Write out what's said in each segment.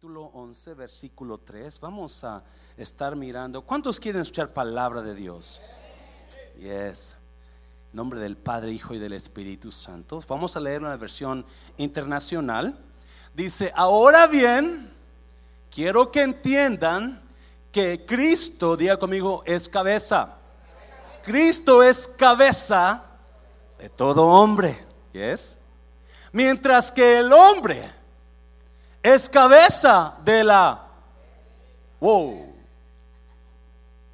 capítulo 11, versículo 3. Vamos a estar mirando. ¿Cuántos quieren escuchar palabra de Dios? Yes. En nombre del Padre, Hijo y del Espíritu Santo. Vamos a leer una versión internacional. Dice, ahora bien, quiero que entiendan que Cristo, diga conmigo, es cabeza. Cristo es cabeza de todo hombre. Yes. Mientras que el hombre es cabeza de la... Wow.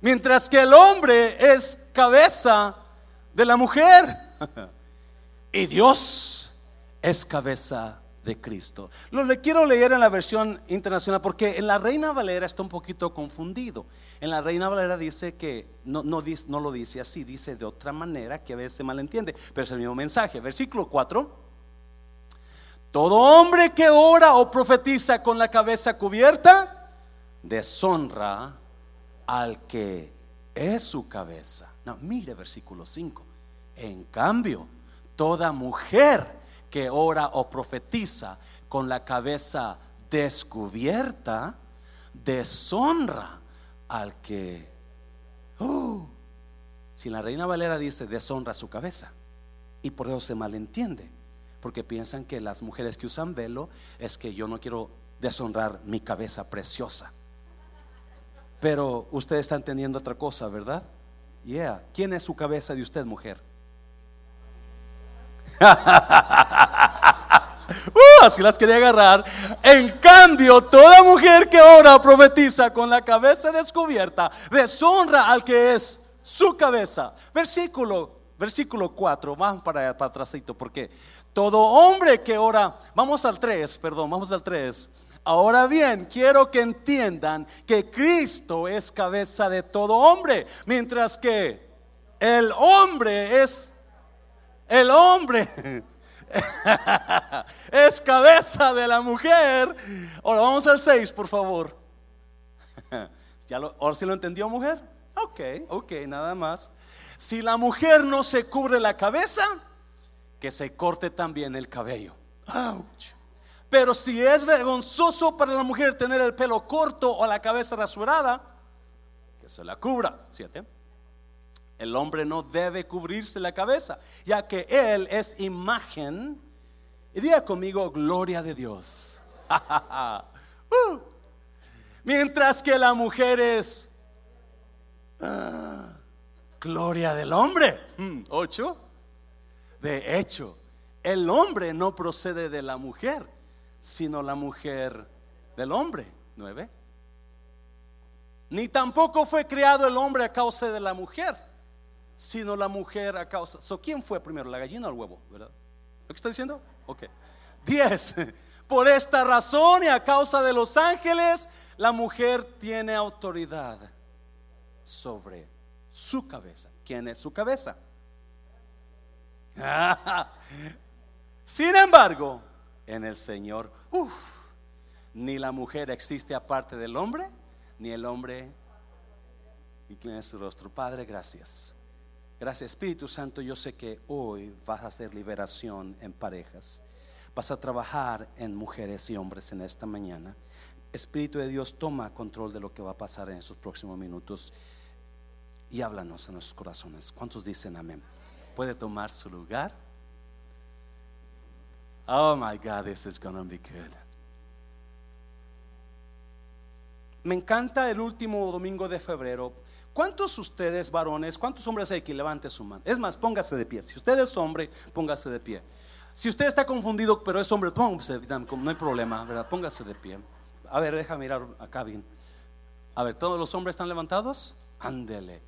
Mientras que el hombre es cabeza de la mujer. y Dios es cabeza de Cristo. Lo le quiero leer en la versión internacional porque en la Reina Valera está un poquito confundido. En la Reina Valera dice que no, no, lo dice así, dice de otra manera que a veces se malentiende, pero es el mismo mensaje. Versículo 4. Todo hombre que ora o profetiza con la cabeza cubierta, deshonra al que es su cabeza. No, mire versículo 5. En cambio, toda mujer que ora o profetiza con la cabeza descubierta, deshonra al que... Uh, si la reina Valera dice deshonra su cabeza, y por eso se malentiende porque piensan que las mujeres que usan velo es que yo no quiero deshonrar mi cabeza preciosa. Pero usted está entendiendo otra cosa, ¿verdad? Yeah. ¿Quién es su cabeza de usted, mujer? Uh, así las quería agarrar. En cambio, toda mujer que ora profetiza con la cabeza descubierta, deshonra al que es su cabeza. Versículo, versículo 4. Vamos para, para atrásito, porque todo hombre que ora, vamos al 3, perdón, vamos al 3. Ahora bien, quiero que entiendan que Cristo es cabeza de todo hombre, mientras que el hombre es el hombre es cabeza de la mujer. Ahora vamos al 6, por favor. ¿Ya lo, ¿Ahora sí lo entendió, mujer? Ok, ok, nada más. Si la mujer no se cubre la cabeza, que se corte también el cabello. Pero si es vergonzoso para la mujer tener el pelo corto o la cabeza rasurada, que se la cubra. Siete. El hombre no debe cubrirse la cabeza, ya que él es imagen. Y diga conmigo, gloria de Dios. Uh. Mientras que la mujer es ah, gloria del hombre. Mm, ocho. De hecho, el hombre no procede de la mujer, sino la mujer del hombre. Nueve. Ni tampoco fue creado el hombre a causa de la mujer, sino la mujer a causa. So, ¿Quién fue primero, la gallina o el huevo? ¿Verdad? ¿Lo que está diciendo? Ok. Diez. Por esta razón y a causa de los ángeles, la mujer tiene autoridad sobre su cabeza. ¿Quién es su cabeza? Sin embargo, en el Señor, ni la mujer existe aparte del hombre, ni el hombre inclina su rostro. Padre, gracias. Gracias Espíritu Santo, yo sé que hoy vas a hacer liberación en parejas. Vas a trabajar en mujeres y hombres en esta mañana. Espíritu de Dios, toma control de lo que va a pasar en estos próximos minutos y háblanos en nuestros corazones. ¿Cuántos dicen amén? Puede tomar su lugar. Oh my God, this is gonna be good. Me encanta el último domingo de febrero. ¿Cuántos ustedes varones, cuántos hombres hay que levante su mano? Es más, póngase de pie. Si usted es hombre, póngase de pie. Si usted está confundido, pero es hombre, póngase, no hay problema, ¿verdad? Póngase de pie. A ver, deja mirar acá bien. A ver, ¿todos los hombres están levantados? Ándele.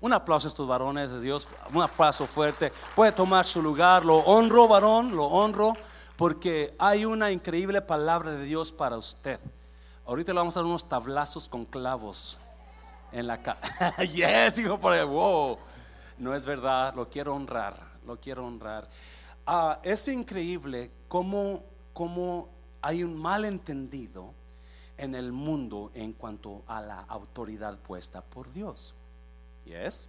Un aplauso a estos varones de Dios, un aplauso fuerte. Puede tomar su lugar, lo honro, varón, lo honro, porque hay una increíble palabra de Dios para usted. Ahorita le vamos a dar unos tablazos con clavos en la cara. yes, digo por ahí, wow. No es verdad, lo quiero honrar, lo quiero honrar. Ah, es increíble cómo, cómo hay un malentendido en el mundo en cuanto a la autoridad puesta por Dios. Yes.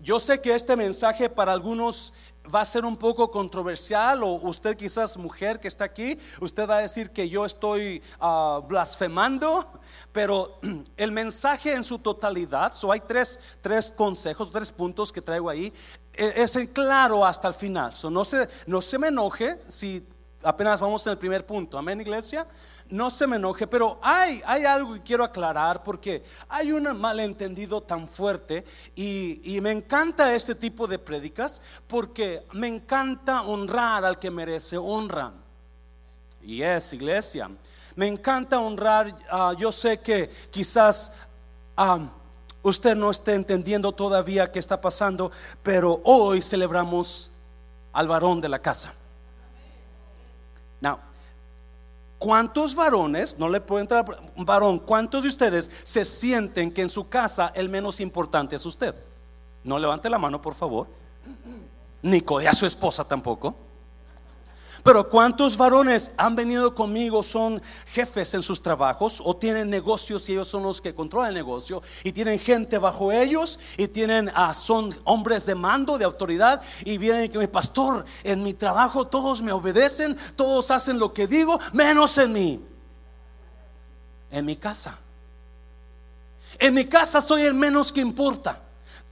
Yo sé que este mensaje para algunos va a ser un poco controversial o usted quizás mujer que está aquí, usted va a decir que yo estoy ah, blasfemando, pero el mensaje en su totalidad, so hay tres, tres consejos, tres puntos que traigo ahí, e, es claro hasta el final, so no, se, no se me enoje si apenas vamos en el primer punto, amén iglesia no se me enoje, pero hay, hay algo que quiero aclarar porque hay un malentendido tan fuerte y, me encanta este tipo de prédicas porque me encanta honrar al que merece honra. Y es iglesia. Me encanta honrar, ah, yo sé que quizás ah, usted no esté entendiendo todavía qué está pasando, pero hoy celebramos al varón de la casa. Now, ¿Cuántos varones, no le puedo entrar, varón, cuántos de ustedes se sienten que en su casa el menos importante es usted? No levante la mano, por favor. Ni a su esposa tampoco. Pero ¿cuántos varones han venido conmigo, son jefes en sus trabajos o tienen negocios y ellos son los que controlan el negocio y tienen gente bajo ellos y tienen, ah, son hombres de mando, de autoridad y vienen que mi pastor, en mi trabajo todos me obedecen, todos hacen lo que digo, menos en mí, en mi casa. En mi casa soy el menos que importa.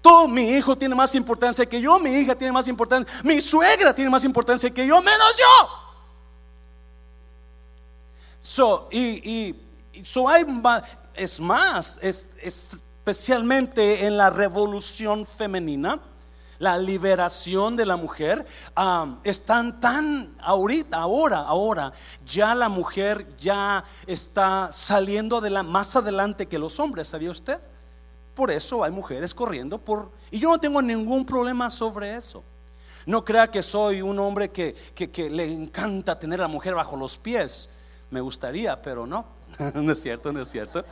Todo mi hijo tiene más importancia que yo, mi hija tiene más importancia, mi suegra tiene más importancia que yo, menos yo. So, y, y so hay es más, es, especialmente en la revolución femenina, la liberación de la mujer, están tan ahorita, ahora, ahora, ya la mujer ya está saliendo más adelante que los hombres, ¿sabía usted? Por eso hay mujeres corriendo por... Y yo no tengo ningún problema sobre eso. No crea que soy un hombre que, le encanta tener a la mujer bajo los pies. Me gustaría, pero no. no es cierto, no es cierto.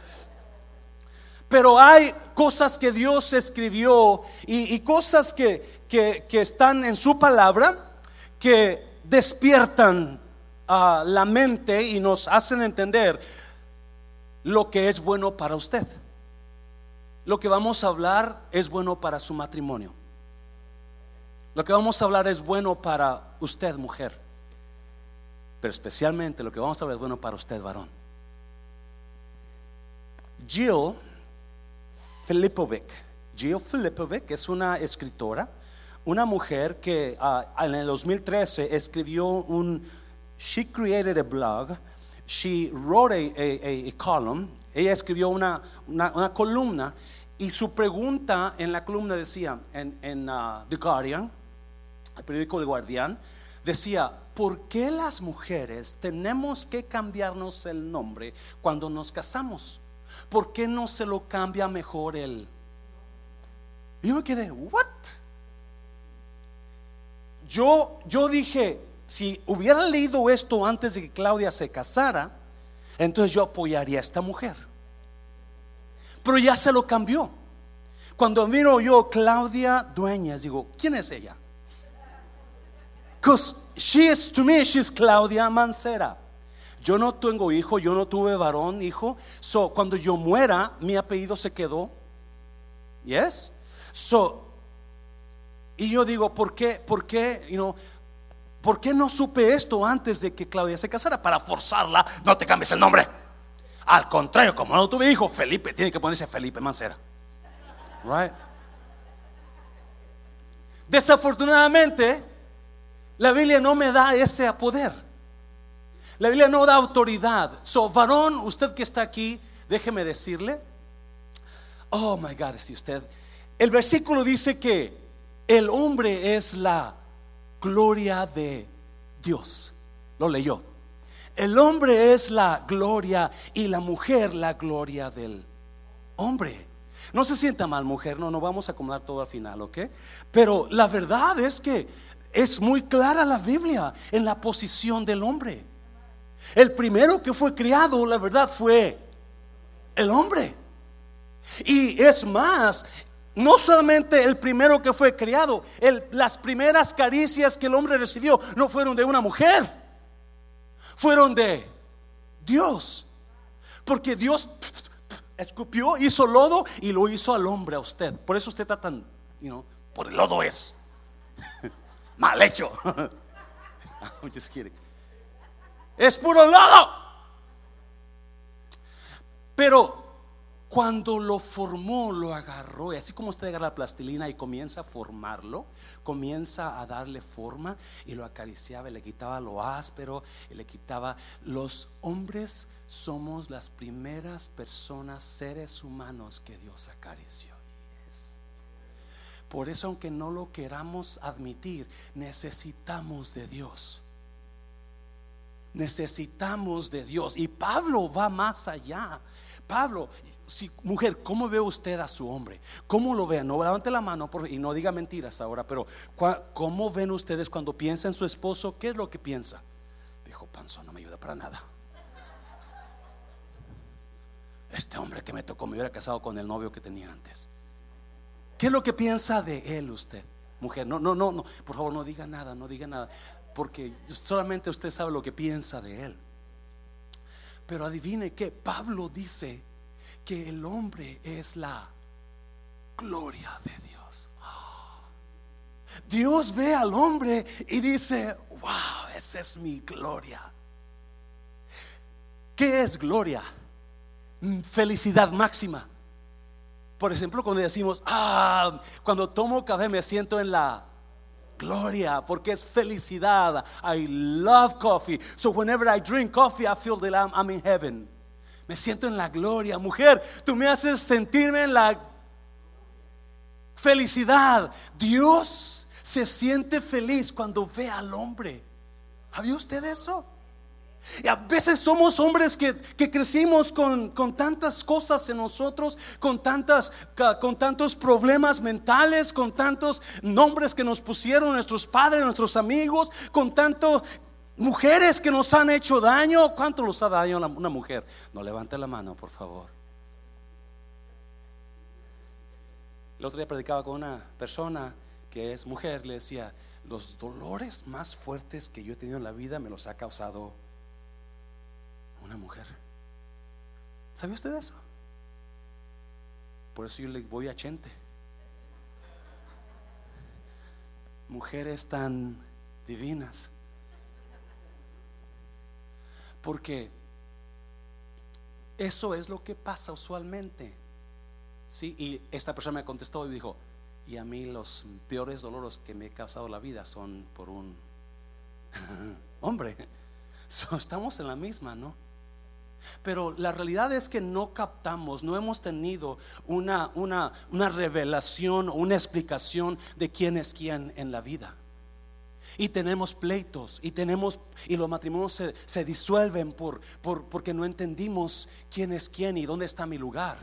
Pero hay cosas que Dios escribió y, cosas que, que, están en su palabra que despiertan a la mente y nos hacen entender lo que es bueno para usted lo que vamos a hablar es bueno para su matrimonio. Lo que vamos a hablar es bueno para usted, mujer. Pero especialmente lo que vamos a hablar es bueno para usted, varón. Jill Filipovic. Jill Filipovic es una escritora, una mujer que ah, en el 2013 escribió un, she created a blog, she wrote a, column, ella escribió una, una columna y su pregunta en la columna decía, en, uh, The Guardian, el periódico El Guardián, decía, ¿por qué las mujeres tenemos que cambiarnos el nombre cuando nos casamos? ¿Por qué no se lo cambia mejor el... Y yo me quedé, ¿what? Yo, yo dije, si hubiera leído esto antes de que Claudia se casara, entonces yo apoyaría a esta mujer. Pero ya se lo cambió. Cuando miro yo Claudia Dueñas, digo, ¿quién es ella? Because she is to me, she's Claudia Mancera. Yo no tengo hijo, yo no tuve varón, hijo. So, cuando yo muera, mi apellido se quedó. Yes? So, y yo digo, ¿por qué? ¿Por qué? You know, ¿Por qué no supe esto antes de que Claudia se casara? Para forzarla, no te cambies el nombre. Al contrario, como no tuve hijo, Felipe tiene que ponerse Felipe Mancera. Right? Desafortunadamente, la Biblia no me da ese poder. La Biblia no da autoridad. So, varón, usted que está aquí, déjeme decirle. Oh my God, si usted. El versículo dice que el hombre es la gloria de Dios. Lo leyó. El hombre es la gloria y la mujer la gloria del hombre. No se sienta mal, mujer, no, no vamos a acomodar todo al final, ¿ok? Pero la verdad es que es muy clara la Biblia en la posición del hombre. El primero que fue criado, la verdad, fue el hombre. Y es más, no solamente el primero que fue criado, las primeras caricias que el hombre recibió no fueron de una mujer fueron de Dios. Porque Dios escupió, hizo lodo y lo hizo al hombre a usted. Por eso usted está tan, por el lodo es. Mal hecho. I'm just kidding. Es puro lodo. Pero cuando lo formó, lo agarró, y así como usted agarra la plastilina y comienza a formarlo, comienza a darle forma y lo acariciaba y le quitaba lo áspero le quitaba. Los hombres somos las primeras personas, seres humanos que Dios acarició. Por eso, aunque no lo queramos admitir, necesitamos de Dios. Necesitamos de Dios. Y Pablo va más allá. Pablo, si, mujer, ¿cómo ve usted a su hombre? ¿Cómo lo ve? No levante la mano y no diga mentiras ahora, pero ¿cómo ven ustedes cuando piensa en su esposo? ¿Qué es lo que piensa? Viejo panzo, no me ayuda para nada. Este hombre que me tocó me hubiera casado con el novio que tenía antes. ¿Qué es lo que piensa de él usted? Mujer, no, no, no, no, por favor no diga nada, no diga nada, porque solamente usted sabe lo que piensa de él. Pero adivine que Pablo dice que el hombre es la gloria de Dios. Dios ve al hombre y dice, wow, esa es mi gloria. ¿Qué es gloria? Felicidad máxima. Por ejemplo, cuando decimos, ah, cuando tomo café me siento en la gloria porque es felicidad. I love coffee. So whenever I drink coffee, I feel that I'm, I'm in heaven. Me siento en la gloria. Mujer, tú me haces sentirme en la felicidad. Dios se siente feliz cuando ve al hombre. ¿Había usted eso? Y a veces somos hombres que, crecimos con, tantas cosas en nosotros, con, tantas, con tantos problemas mentales, con tantos nombres que nos pusieron nuestros padres, nuestros amigos, con tantas mujeres que nos han hecho daño. ¿Cuánto nos ha daño una mujer? No levante la mano, por favor. El otro día predicaba con una persona que es mujer, le decía, los dolores más fuertes que yo he tenido en la vida me los ha causado una mujer. ¿Sabía usted eso? Por eso yo le voy a Chente. Mujeres tan divinas. Porque eso es lo que pasa usualmente. Sí, y esta persona me contestó y dijo, y a mí los peores dolores que me he causado la vida son por un hombre. estamos en la misma, ¿no? Pero la realidad es que no captamos, no hemos tenido una, una, una revelación o una explicación de quién es quién en la vida. Y tenemos pleitos y tenemos y los matrimonios se, se disuelven por, por, porque no entendimos quién es quién y dónde está mi lugar.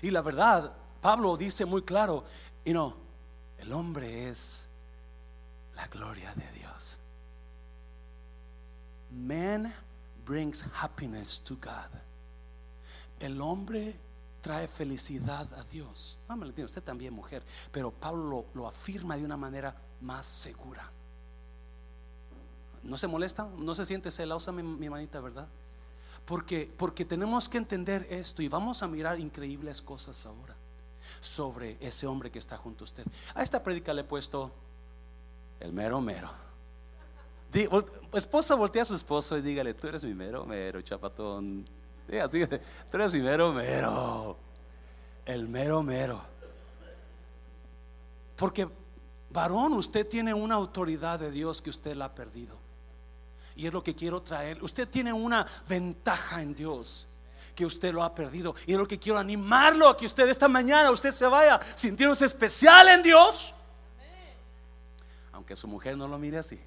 Y la verdad, Pablo dice muy claro, y no, el hombre es la gloria de Dios. Man brings happiness to God. El hombre trae felicidad a Dios. No me lo usted también mujer, pero Pablo lo, afirma de una manera más segura. ¿No se molesta? ¿No se siente celosa mi, mi manita, verdad? Porque, porque tenemos que entender esto y vamos a mirar increíbles cosas ahora sobre ese hombre que está junto a usted. A esta predica le he puesto el mero mero. Esposa voltea a su esposo y dígale, tú eres mi mero mero, chapatón. tú eres mi mero mero. El mero mero. Porque, varón, usted tiene una autoridad de Dios que usted la ha perdido. Y es lo que quiero traer. Usted tiene una ventaja en Dios que usted lo ha perdido. Y es lo que quiero animarlo a que usted esta mañana, usted se vaya sintiéndose especial en Dios. Aunque su mujer no lo mire así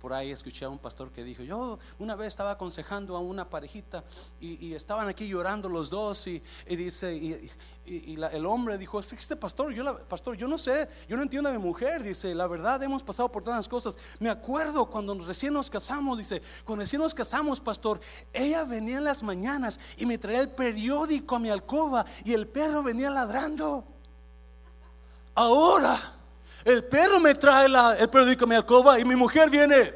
por ahí escuché a un pastor que dijo, yo una vez estaba aconsejando a una parejita y, estaban aquí llorando los dos y, dice, y, el hombre dijo, fíjate pastor, yo la, pastor, yo no sé, yo no entiendo a mi mujer, dice, la verdad hemos pasado por tantas cosas. Me acuerdo cuando recién nos casamos, dice, cuando recién nos casamos, pastor, ella venía en las mañanas y me traía el periódico a mi alcoba y el perro venía ladrando. Ahora el perro me trae la, el periódico a mi alcoba y mi mujer viene.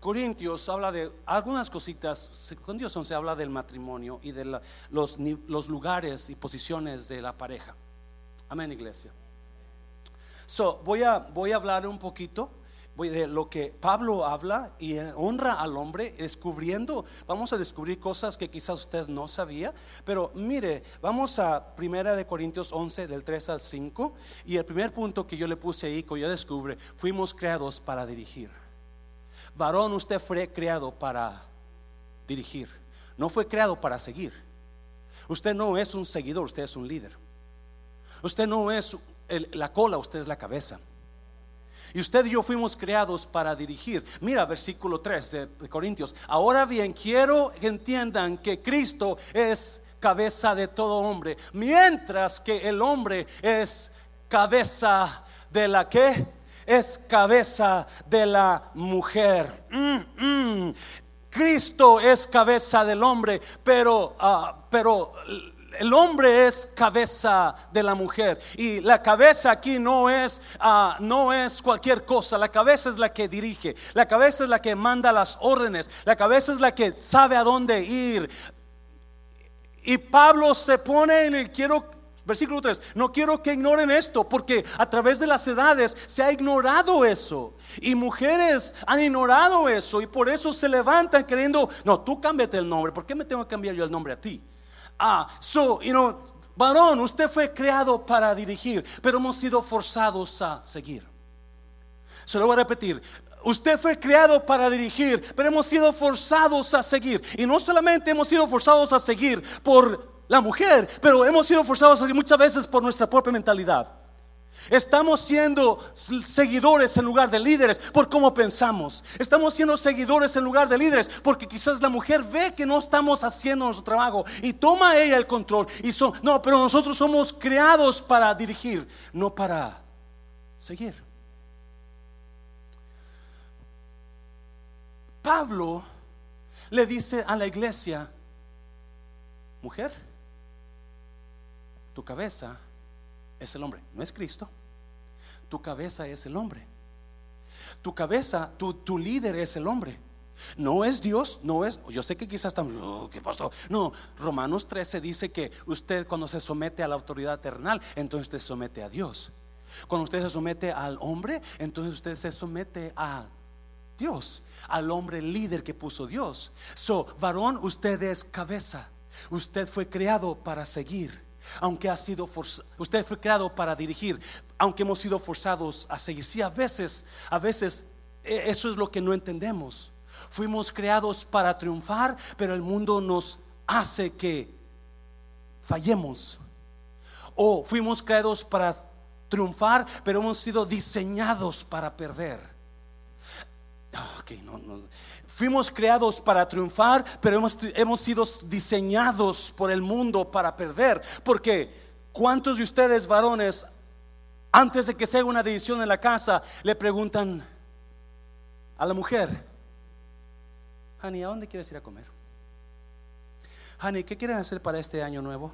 Corintios habla de algunas cositas, Corintios se habla del matrimonio y de los, los, lugares y posiciones de la pareja. Amén, iglesia. So, voy a, voy a hablar un poquito de lo que Pablo habla y honra al hombre descubriendo, vamos a descubrir cosas que quizás usted no sabía, pero mire, vamos a Primera de Corintios 11 del 3 al 5 y el primer punto que yo le puse ahí, que yo descubre, fuimos creados para dirigir. Varón, usted fue creado para dirigir, no fue creado para seguir. Usted no es un seguidor, usted es un líder. Usted no es la cola, usted es la cabeza. Y usted y yo fuimos creados para dirigir. Mira, versículo 3 de, Corintios. Ahora bien, quiero que entiendan que Cristo es cabeza de todo hombre, mientras que el hombre es cabeza de la que es cabeza de la mujer. Mm, mm. Cristo es cabeza del hombre, pero, uh, pero el hombre es cabeza de la mujer. Y la cabeza aquí no es ah, no es cualquier cosa. La cabeza es la que dirige. La cabeza es la que manda las órdenes. La cabeza es la que sabe a dónde ir. Y Pablo se pone en el quiero Versículo 3, no quiero que ignoren esto porque a través de las edades se ha ignorado eso. Y mujeres han ignorado eso y por eso se levantan queriendo, no, tú cámbiate el nombre, ¿por qué me tengo que cambiar yo el nombre a ti? Ah, so, you know, varón, usted fue creado para dirigir, pero hemos sido forzados a seguir. Se lo voy a repetir. Usted fue creado para dirigir, pero hemos sido forzados a seguir. Y no solamente hemos sido forzados a seguir por la mujer, pero hemos sido forzados a seguir muchas veces por nuestra propia mentalidad. Estamos siendo seguidores en lugar de líderes por cómo pensamos. Estamos siendo seguidores en lugar de líderes porque quizás la mujer ve que no estamos haciendo nuestro trabajo y toma ella el control. Y son, no, pero nosotros somos creados para dirigir, no para seguir. Pablo le dice a la iglesia, mujer, tu cabeza es el hombre, no es Cristo. Tu cabeza es el hombre. Tu cabeza, tu, tu líder es el hombre. No es Dios, no es. Yo sé que quizás estamos, oh. No, Romanos 13 dice que usted cuando se somete a la autoridad eternal, entonces usted se somete a Dios. Cuando usted se somete al hombre, entonces usted se somete a Dios, al hombre líder que puso Dios. So, varón, usted es cabeza. Usted fue creado para seguir aunque ha sido forzado, usted fue creado para dirigir, aunque hemos sido forzados a seguir. Sí, a veces, a veces e, eso es lo que no entendemos. Fuimos creados para triunfar, pero el mundo nos hace que fallemos. O fuimos creados para triunfar, pero hemos sido diseñados para perder. Ah, okay, no, no. Fuimos creados para triunfar, pero hemos, hemos sido diseñados por el mundo para perder. Porque ¿cuántos de ustedes varones, antes de que se haga una decisión en la casa, le preguntan a la mujer, Honey, ¿a dónde quieres ir a comer? Honey, ¿qué quieres hacer para este año nuevo?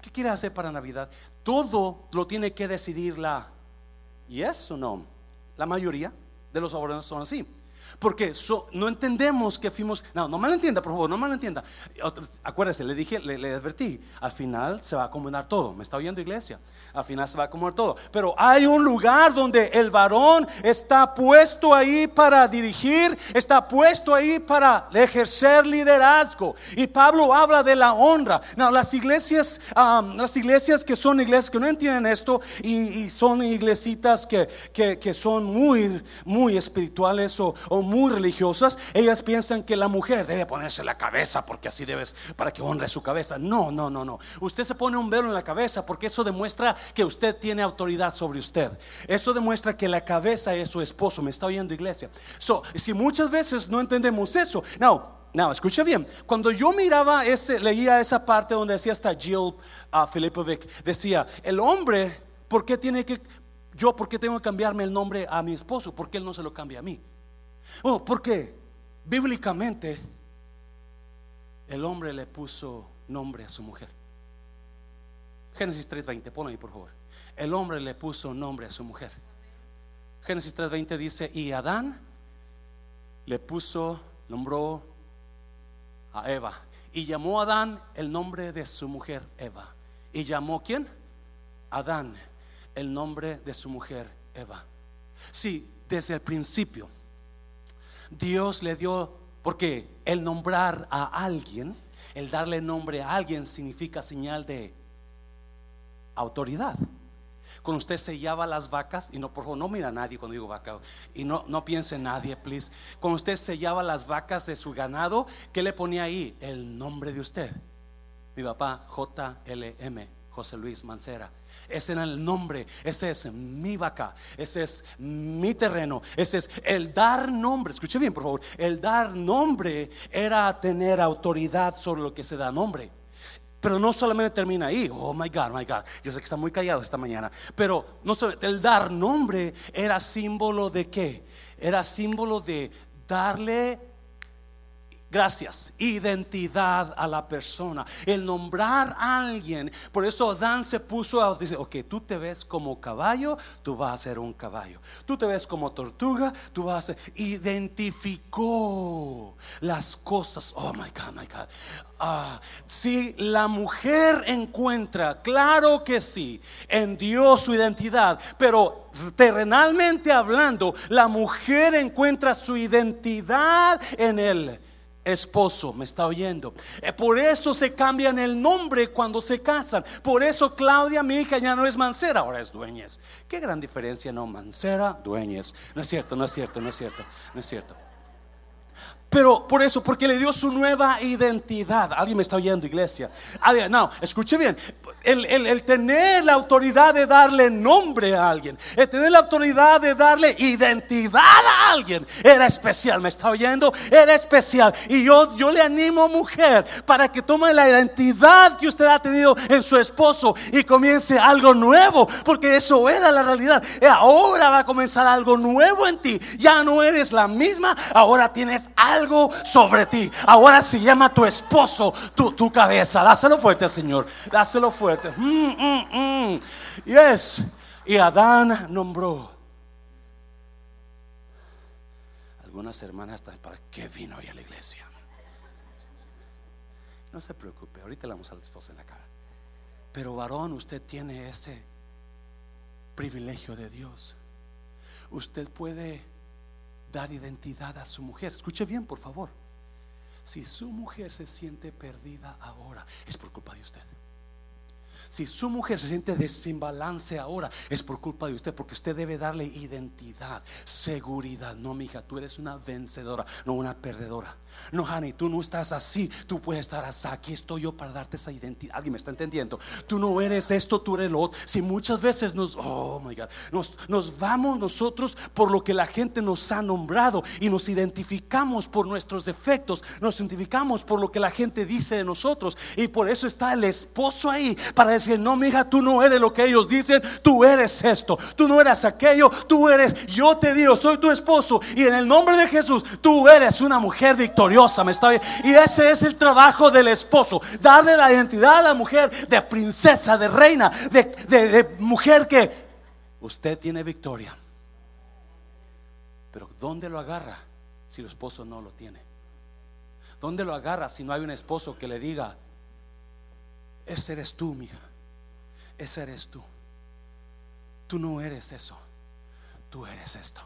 ¿Qué quieres hacer para Navidad? Todo lo tiene que decidir la yes o no. La mayoría de los varones son así. Porque no entendemos que fuimos. No, no entienda por favor, no malentienda. Acuérdese, le dije, le, advertí. Al final se va a acomodar todo. ¿Me está oyendo, iglesia? Al final se va a acomodar todo. Pero hay un lugar donde el varón está puesto ahí para dirigir, está puesto ahí para ejercer liderazgo. Y Pablo habla de la honra. No, las iglesias, las iglesias que son iglesias que no entienden esto y, son iglesitas que, que, son muy, muy espirituales o muy religiosas, ellas piensan que la mujer debe ponerse la cabeza porque así debes, para que honre su cabeza. No, no, no, no. Usted se pone un velo en la cabeza porque eso demuestra que usted tiene autoridad sobre usted. Eso demuestra que la cabeza es su esposo. Me está oyendo iglesia. So, si muchas veces no entendemos eso, no. No, escucha bien. Cuando yo miraba ese, leía esa parte donde decía hasta Jill uh, Filipovic, decía, el hombre, ¿por qué tiene que, yo, por qué tengo que cambiarme el nombre a mi esposo? ¿Por qué él no se lo cambia a mí? Oh, porque bíblicamente el hombre le puso nombre a su mujer. Génesis 3:20, pon ahí por favor. El hombre le puso nombre a su mujer. Génesis 3:20 dice, y Adán le puso, nombró a Eva y llamó a Adán el nombre de su mujer Eva. ¿Y llamó quién? Adán el nombre de su mujer Eva. Sí, desde el principio Dios le dio, porque el nombrar a alguien, el darle nombre a alguien significa señal de autoridad. Cuando usted sellaba las vacas, y no, por favor, no mira a nadie cuando digo vaca, y no, no piense en nadie, please. Cuando usted sellaba las vacas de su ganado, ¿qué le ponía ahí? El nombre de usted. Mi papá, JLM, José Luis Mancera. Ese era el nombre, ese es mi vaca, ese es mi terreno, ese es el dar nombre. Escuche bien, por favor. El dar nombre era tener autoridad sobre lo que se da nombre. Pero no solamente termina ahí, oh my God, my God. Yo sé que está muy callado esta mañana. Pero no el dar nombre era símbolo de qué? Era símbolo de darle Gracias. Identidad a la persona. El nombrar a alguien. Por eso Adán se puso a decir, ok, tú te ves como caballo, tú vas a ser un caballo. Tú te ves como tortuga, tú vas a ser... Identificó las cosas. Oh, my God, my God. Ah, si la mujer encuentra, claro que sí, en Dios su identidad, pero terrenalmente hablando, la mujer encuentra su identidad en Él esposo, me está oyendo. Eh, por eso se cambian el nombre cuando se casan. Por eso Claudia, mi hija, ya no es Mancera, ahora es Dueñez. Qué gran diferencia, ¿no? Mancera, Dueñez. No es cierto, no es cierto, no es cierto, no es cierto. Pero por eso, porque le dio su nueva identidad. Alguien me está oyendo, iglesia. No, escuche bien. El, tener la autoridad de darle nombre a alguien, el tener la autoridad de darle identidad alguien, era especial. ¿Me está oyendo? Era especial. Y yo, yo le animo, mujer, para que tome la identidad que usted ha tenido en su esposo y comience algo nuevo, porque eso era la realidad. Ahora va a comenzar algo nuevo en ti. Ya no eres la misma, ahora tienes algo sobre ti. Ahora se llama tu esposo, tu, tu cabeza. Dáselo fuerte al Señor. Dáselo fuerte. Mm, mm, mm. Yes. Y Adán nombró. Algunas hermanas están, ¿para qué vino hoy a la iglesia? No se preocupe, ahorita le vamos a la esposa en la cara. Pero varón, usted tiene ese privilegio de Dios. Usted puede dar identidad a su mujer. Escuche bien, por favor. Si su mujer se siente perdida ahora, es por culpa de usted. Si su mujer se siente desimbalance ahora, es por culpa de usted, porque usted debe darle identidad, seguridad. No, mija, tú eres una vencedora, no una perdedora. No, Honey, tú no estás así, tú puedes estar así. Aquí estoy yo para darte esa identidad. Alguien me está entendiendo. Tú no eres esto, tú eres lo otro. Si muchas veces nos, oh my God, nos, nos vamos nosotros por lo que la gente nos ha nombrado y nos identificamos por nuestros defectos, nos identificamos por lo que la gente dice de nosotros. Y por eso está el esposo ahí para decir, no, mi hija, tú no eres lo que ellos dicen, tú eres esto, tú no eres aquello, tú eres, yo te digo, soy tu esposo y en el nombre de Jesús, tú eres una mujer victoriosa, me está bien. Y ese es el trabajo del esposo, darle la identidad a la mujer de princesa, de reina, de, de mujer que usted tiene victoria. Pero ¿dónde lo agarra si el esposo no lo tiene? ¿Dónde lo agarra si no hay un esposo que le diga, ese eres tú, mija? Ese eres tú. Tú no eres eso, tú eres esto.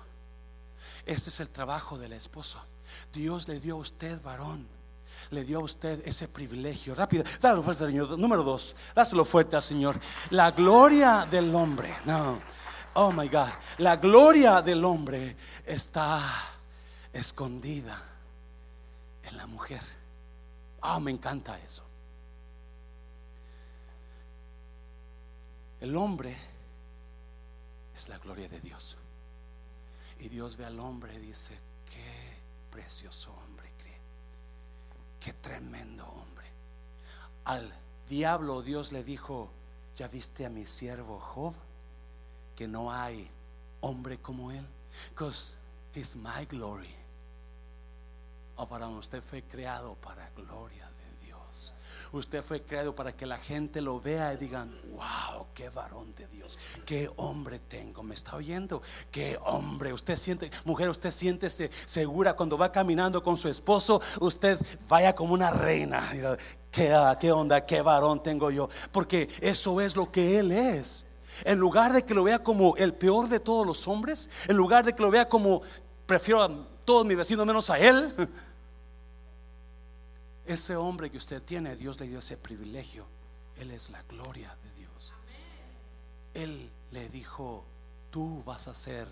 Ese es el trabajo del esposo. Dios le dio a usted, varón, le dio a usted ese privilegio. Rápido, dale fuerte al Señor. Número dos, dáselo fuerte al Señor. La gloria del hombre. No, oh my God. La gloria del hombre está escondida en la mujer. Oh, me encanta eso. El hombre es la gloria de Dios. Y Dios ve al hombre y dice, qué precioso hombre, qué tremendo hombre. Al diablo Dios le dijo, ¿ya viste a mi siervo Job? Que no hay hombre como él. Because he's my glory. O para usted fue creado para gloria Usted fue creado para que la gente lo vea y digan, wow, qué varón de Dios, qué hombre tengo. ¿Me está oyendo? Qué hombre. Usted siente, mujer, usted siéntese segura cuando va caminando con su esposo. Usted vaya como una reina. ¿Qué, qué onda? ¿Qué varón tengo yo? Porque eso es lo que él es. En lugar de que lo vea como el peor de todos los hombres, en lugar de que lo vea como prefiero a todos mis vecinos menos a él, ese hombre que usted tiene, Dios le dio ese privilegio. Él es la gloria de Dios. Él le dijo, tú vas a ser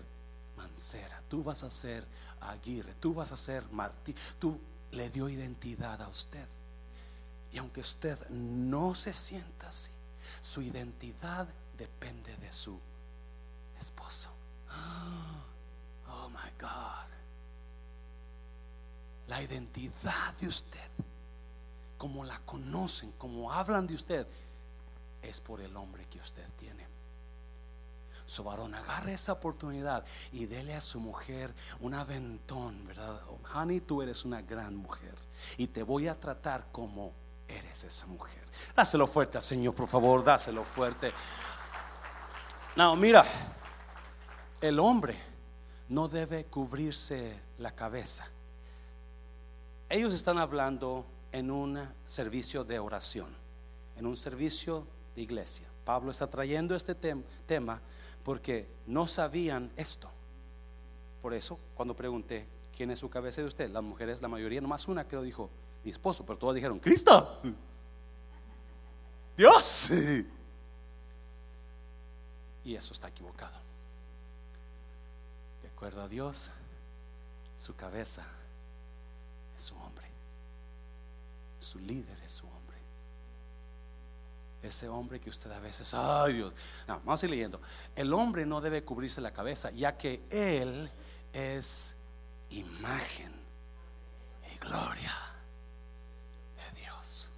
Mancera, tú vas a ser Aguirre, tú vas a ser Martí. Tú le dio identidad a usted. Y aunque usted no se sienta así, su identidad depende de su esposo. Oh my God. La identidad de usted, como la conocen, como hablan de usted, es por el hombre que usted tiene. Su varón agarre esa oportunidad y dele a su mujer un aventón, ¿verdad? honey, tú eres una gran mujer y te voy a tratar como eres esa mujer. Dáselo fuerte, Señor, por favor, dáselo fuerte. No, mira, el hombre no debe cubrirse la cabeza. Ellos están hablando en un servicio de oración, en un servicio de iglesia. Pablo está trayendo este tema porque no sabían esto. Por eso, cuando pregunté, ¿quién es su cabeza de usted? Las mujeres, la mayoría, nomás una lo dijo, mi esposo, pero todos dijeron, Cristo. Dios. Y eso está equivocado. De acuerdo a Dios, su cabeza es su hombre. Su líder es su hombre. Ese hombre que usted a veces, ay Dios. Vamos a ir leyendo. El hombre no debe cubrirse la cabeza, ya que él es imagen y gloria de Dios.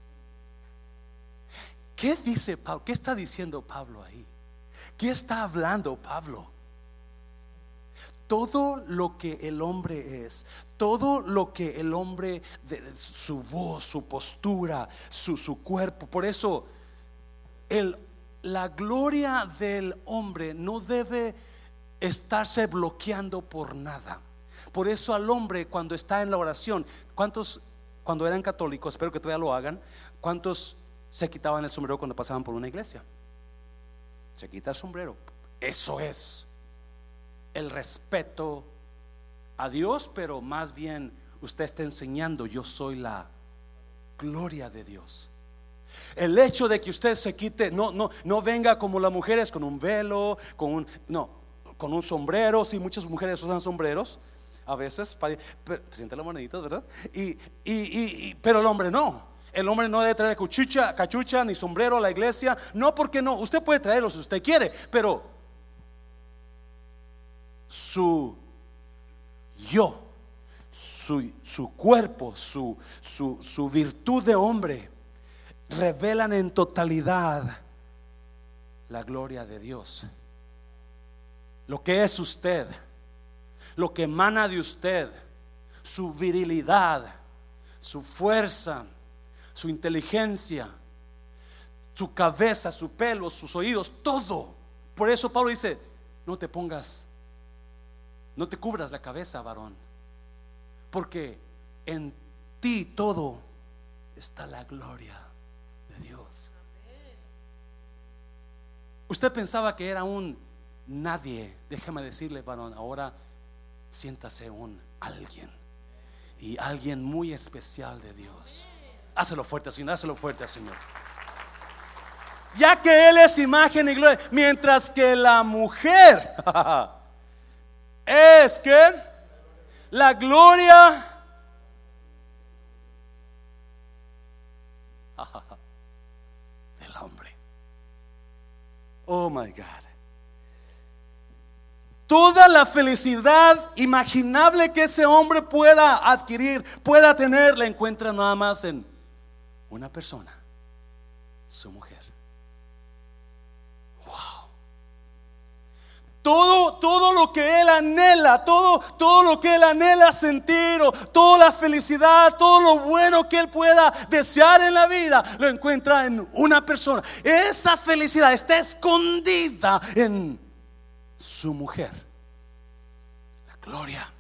¿Qué dice Pablo? ¿Qué está diciendo Pablo ahí? ¿Qué está hablando Pablo? Todo lo que el hombre es, todo lo que el hombre, su voz, su postura, su, su cuerpo, por eso el, la gloria del hombre no debe estarse bloqueando por nada. Por eso al hombre cuando está en la oración, ¿cuántos cuando eran católicos, espero que todavía lo hagan, cuántos se quitaban el sombrero cuando pasaban por una iglesia? se quita el sombrero. Eso es el respeto a Dios, pero más bien usted está enseñando, yo soy la gloria de Dios. El hecho de que usted se quite, no, no, no venga como las mujeres con un velo, con un, no, con un sombrero. Sí, muchas mujeres usan sombreros a veces, para, siente ¿verdad? Y, y, y, pero el hombre no. El hombre no debe traer cachucha, cachucha ni sombrero a la iglesia. No, porque no. Usted puede traerlo si usted quiere, pero su yo, su, su cuerpo, su, su, su virtud de hombre, revelan en totalidad la gloria de Dios. Lo que es usted, lo que emana de usted, su virilidad, su fuerza su inteligencia, su cabeza, su pelo, sus oídos, todo. Por eso Pablo dice, no te pongas, no te cubras la cabeza, varón, porque en ti todo está la gloria de Dios. Usted pensaba que era un nadie, déjame decirle, varón, ahora siéntase un alguien y alguien muy especial de Dios. Hácelo fuerte, Señor, hácelo fuerte, Señor. Ya que Él es imagen y gloria, mientras que la mujer es que la gloria del hombre. Oh my God. Toda la felicidad imaginable que ese hombre pueda adquirir, pueda tener, la encuentra nada más en una persona, su mujer. Wow. Todo, todo lo que él anhela, todo, todo lo que él anhela sentir, o toda la felicidad, todo lo bueno que él pueda desear en la vida, lo encuentra en una persona. Esa felicidad está escondida en su mujer. La gloria.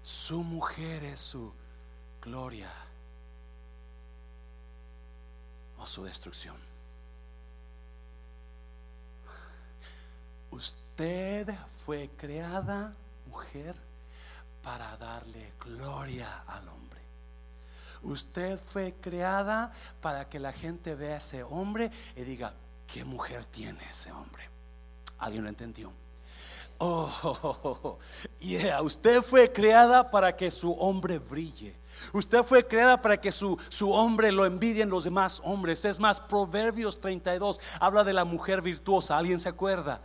Su mujer es su gloria o su destrucción. Usted fue creada, mujer, para darle gloria al hombre. Usted fue creada para que la gente vea a ese hombre y diga, ¿qué mujer tiene ese hombre? ¿Alguien lo entendió? Oh, yeah, usted fue creada para que su hombre brille. Usted fue creada para que su, su hombre lo envidien los demás hombres. Es más, Proverbios 32 habla de la mujer virtuosa. ¿Alguien se acuerda?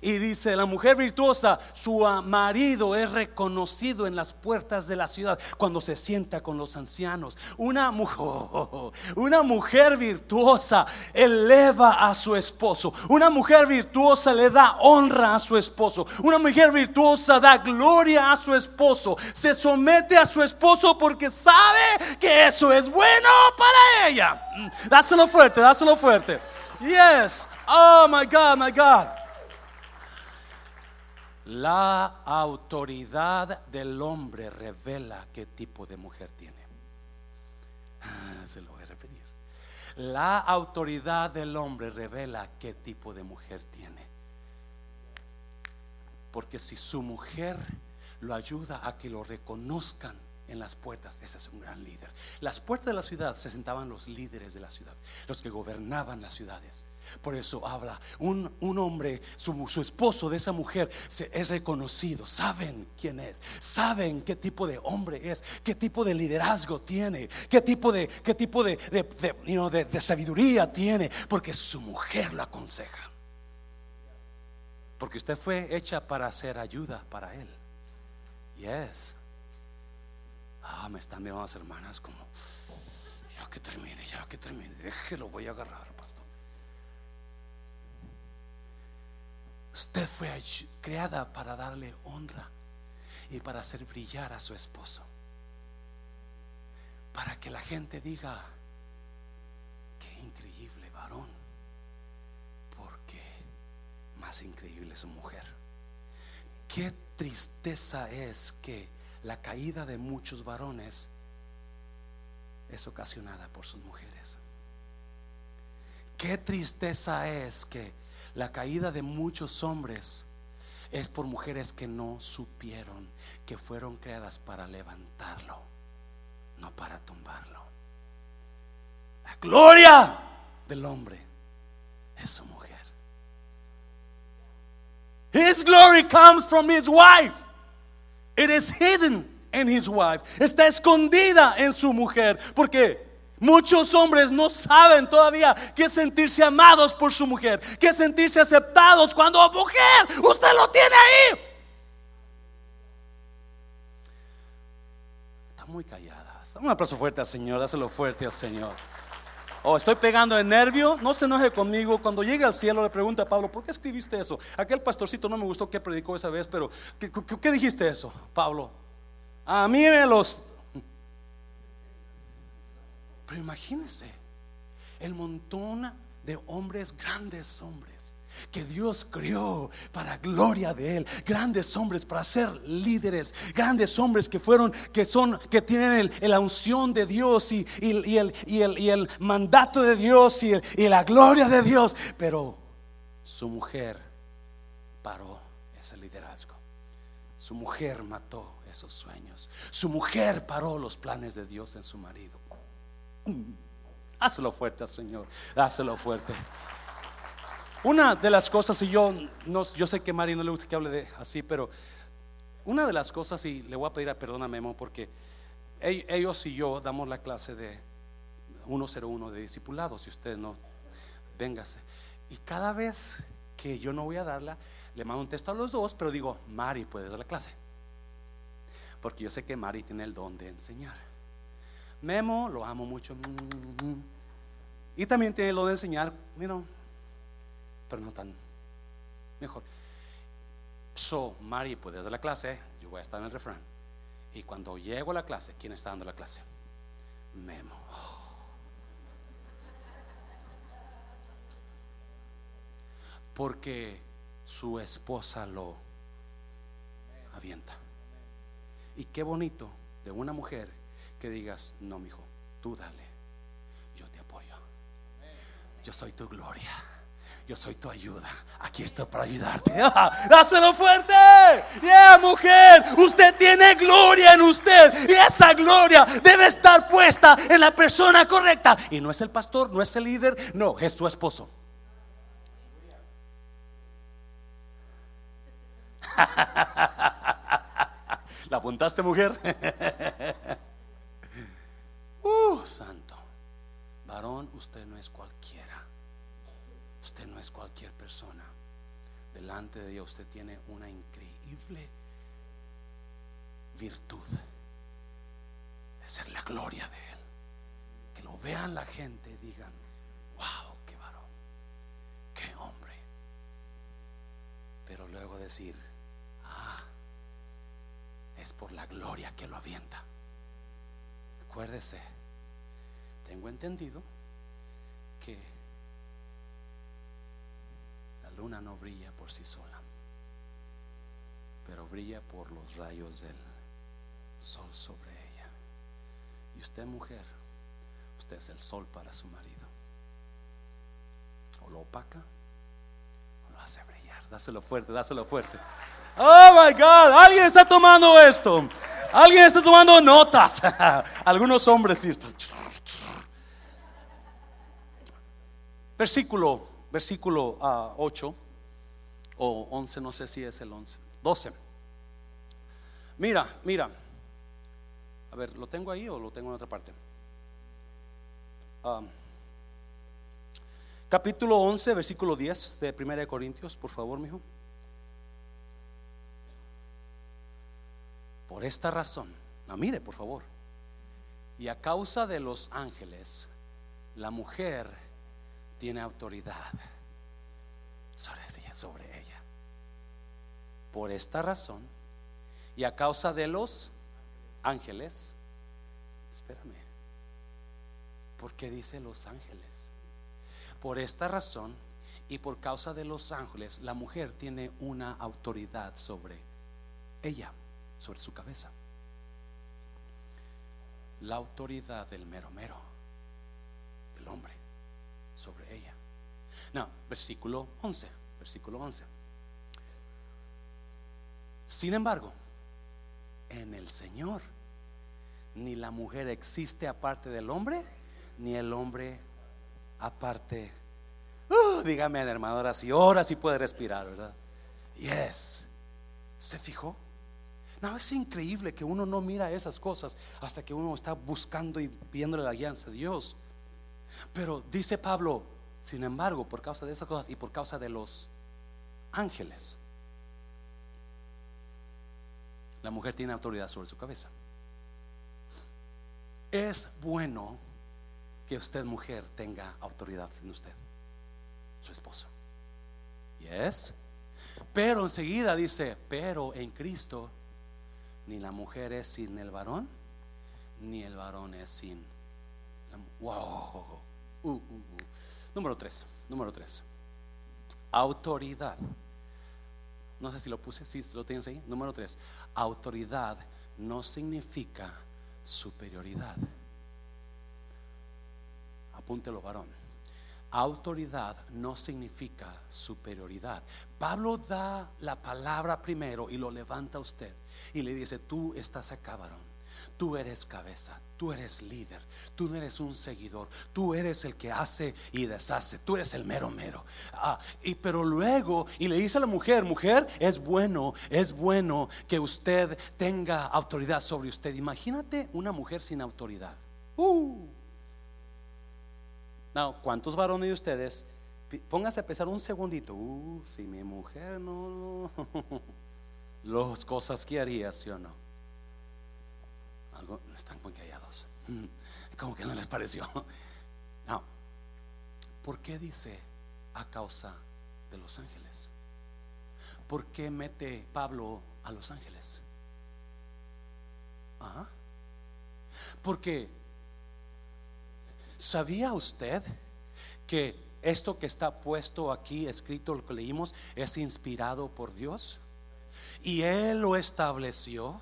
Y dice, la mujer virtuosa, su marido es reconocido en las puertas de la ciudad cuando se sienta con los ancianos. Una mujer, una mujer virtuosa eleva a su esposo. Una mujer virtuosa le da honra a su esposo. Una mujer virtuosa da gloria a su esposo. Se somete a su esposo porque sabe que eso es bueno para ella. Mm, dáselo fuerte, dáselo fuerte. Yes. Oh my God, my God. La autoridad del hombre revela qué tipo de mujer tiene. Se lo voy a repetir. La autoridad del hombre revela qué tipo de mujer tiene. Porque si su mujer lo ayuda a que lo reconozcan en las puertas, ese es un gran líder. Las puertas de la ciudad se sentaban los líderes de la ciudad, los que gobernaban las ciudades. Por eso habla, un, hombre, su, su, esposo de esa mujer se, es reconocido, saben quién es, saben qué tipo de hombre es, qué tipo de liderazgo tiene, qué tipo de, qué tipo de, de, de sabiduría tiene, porque su mujer lo aconseja. Porque usted fue hecha para hacer ayuda para él. Yes. Ah, me están mirando las hermanas como, ya que termine, ya que termine, déjelo, voy a agarrar. Usted fue creada para darle honra y para hacer brillar a su esposo. Para que la gente diga, qué increíble varón, porque más increíble es su mujer. Qué tristeza es que la caída de muchos varones es ocasionada por sus mujeres. Qué tristeza es que la caída de muchos hombres es por mujeres que no supieron que fueron creadas para levantarlo, no para tumbarlo. La gloria del hombre es su mujer. His glory comes from his wife. It is hidden in his wife. Está escondida en su mujer. ¿Por qué? Muchos hombres no saben todavía qué sentirse amados por su mujer, qué sentirse aceptados cuando mujer, usted lo tiene ahí. Está muy callada. Un aplauso fuerte al Señor, dáselo fuerte al Señor. Oh, estoy pegando el nervio, no se enoje conmigo. Cuando llegue al cielo le pregunta a Pablo, ¿por qué escribiste eso? Aquel pastorcito no me gustó que predicó esa vez, pero ¿qué, qué dijiste eso, Pablo? A mí me los pero imagínense el montón de hombres, grandes hombres, que Dios crió para gloria de Él. Grandes hombres para ser líderes, grandes hombres que fueron, que son, que tienen la unción de Dios y, el, y, el, mandato de Dios y, y la gloria de Dios. Pero su mujer paró ese liderazgo. Su mujer mató esos sueños. Su mujer paró los planes de Dios en su marido. Hazlo fuerte, Señor. Hazlo fuerte. Una de las cosas, y yo, no, yo sé que Mari no le gusta que hable de así, pero una de las cosas, y le voy a pedir a perdón a Memo, porque ellos y yo damos la clase de 101 de discipulado, si usted no, véngase. Y cada vez que yo no voy a darla, le mando un texto a los dos, pero digo, Mari, puedes dar la clase. Porque yo sé que Mari tiene el don de enseñar. Memo, lo amo mucho. Y también tiene lo de enseñar, pero no tan mejor. So, Mari, puedes dar la clase, yo voy a estar en el refrán. Y cuando llego a la clase, ¿quién está dando la clase? Memo. Porque su esposa lo avienta. Y qué bonito de una mujer que digas, no, mijo, tú dale, yo te apoyo. Yo soy tu gloria. Yo soy tu ayuda. Aquí estoy para ayudarte. Dáselo fuerte. Yeah, mujer. Usted tiene gloria en usted. Y esa gloria debe estar puesta en la persona correcta. Y no es el pastor, no es el líder. No, es su esposo. ¿La apuntaste, mujer? uh, santo. Varón, usted no es cualquiera. Usted no es cualquier persona. Delante de Dios usted tiene una increíble virtud de ser la gloria de Él. Que lo vean la gente y digan, wow, qué varón, qué hombre. Pero luego decir, ah, es por la gloria que lo avienta. Acuérdese, tengo entendido que la luna no brilla por sí sola, pero brilla por los rayos del sol sobre ella. Y usted mujer, usted es el sol para su marido. O lo opaca o lo hace brillar. Dáselo fuerte, dáselo fuerte. Oh my God, alguien está tomando esto. Alguien está tomando notas. Algunos hombres sí están. Versículo, versículo 8 o 11, no sé si es el 11. 12. Mira, mira. A ver, ¿lo tengo ahí o lo tengo en otra parte? Um, capítulo 11, versículo 10 de 1 de Corintios, por favor, mijo. Por esta razón, no, mire, por favor. Y a causa de los ángeles, la mujer tiene autoridad sobre ella, sobre ella. Por esta razón, y a causa de los ángeles, espérame, ¿por qué dice los ángeles? Por esta razón y por causa de los ángeles, la mujer tiene una autoridad sobre ella, sobre su cabeza. La autoridad del mero mero, del hombre, sobre ella. No, versículo 11, versículo 11. Sin embargo, en el Señor, ni la mujer existe aparte del hombre, ni el hombre aparte. Uh, dígame, hermano, ahora sí, ahora sí puede respirar, ¿verdad? Yes. ¿Se fijó? No, es increíble que uno no mira esas cosas hasta que uno está buscando y viéndole la guianza de Dios. Pero dice Pablo, sin embargo, por causa de esas cosas y por causa de los ángeles, la mujer tiene autoridad sobre su cabeza. Es bueno que usted, mujer, tenga autoridad en usted, su esposo. Yes. Pero enseguida dice, pero en Cristo ni la mujer es sin el varón, ni el varón es sin Wow. Uh, uh, uh. Número tres, número tres. Autoridad. No sé si lo puse, si lo tienes ahí. Número tres. Autoridad no significa superioridad. Apúntelo, varón. Autoridad no significa superioridad. Pablo da la palabra primero y lo levanta a usted y le dice, tú estás acá, varón. Tú eres cabeza, tú eres líder, tú no eres un seguidor, tú eres el que hace y deshace, tú eres el mero mero. Ah, y pero luego, y le dice a la mujer, mujer, es bueno, es bueno que usted tenga autoridad sobre usted. Imagínate una mujer sin autoridad. Uh. ¿cuántos varones de ustedes? Póngase a pensar un segundito. Uh, si mi mujer no, las cosas que haría, ¿sí o no? Están muy callados. Como que no les pareció. No. ¿Por qué dice a causa de los ángeles? ¿por qué mete Pablo a los ángeles? Ajá. Porque, ¿sabía usted que esto que está puesto aquí, escrito, lo que leímos, es inspirado por Dios? Y Él lo estableció.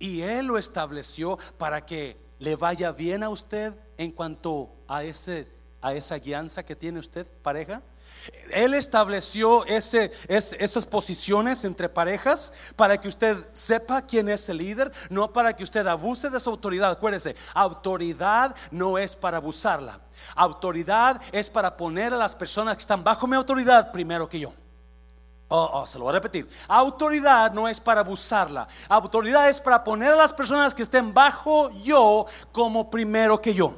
Y Él lo estableció para que le vaya bien a usted en cuanto a, ese, a esa guianza que tiene usted, pareja. Él estableció ese, esas posiciones entre parejas para que usted sepa quién es el líder, no para que usted abuse de su autoridad. Acuérdese, autoridad no es para abusarla. Autoridad es para poner a las personas que están bajo mi autoridad primero que yo. Oh, oh, se lo voy a repetir. Autoridad no es para abusarla. Autoridad es para poner a las personas que estén bajo yo como primero que yo.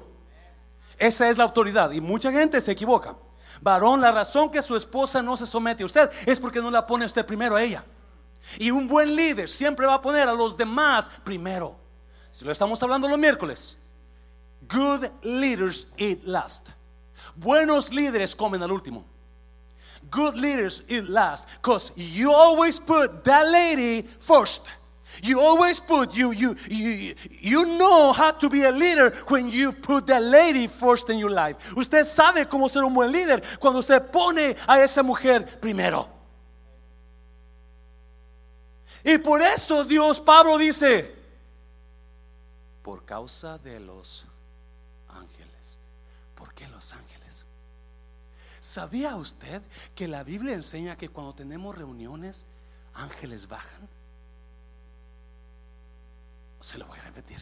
Esa es la autoridad. Y mucha gente se equivoca. Varón, la razón que su esposa no se somete a usted es porque no la pone usted primero a ella. Y un buen líder siempre va a poner a los demás primero. Si lo estamos hablando los miércoles. Good leaders eat last. Buenos líderes comen al último good leaders eat last because you always put that lady first. You always put you you you you know how to be a leader when you put that lady first in your life. Usted sabe cómo ser un buen líder cuando usted pone a esa mujer primero. Y por eso Dios Pablo dice por causa de los ángeles. ¿Por qué los ángeles? ¿Sabía usted que la Biblia enseña que cuando tenemos reuniones, ángeles bajan? Se lo voy a repetir.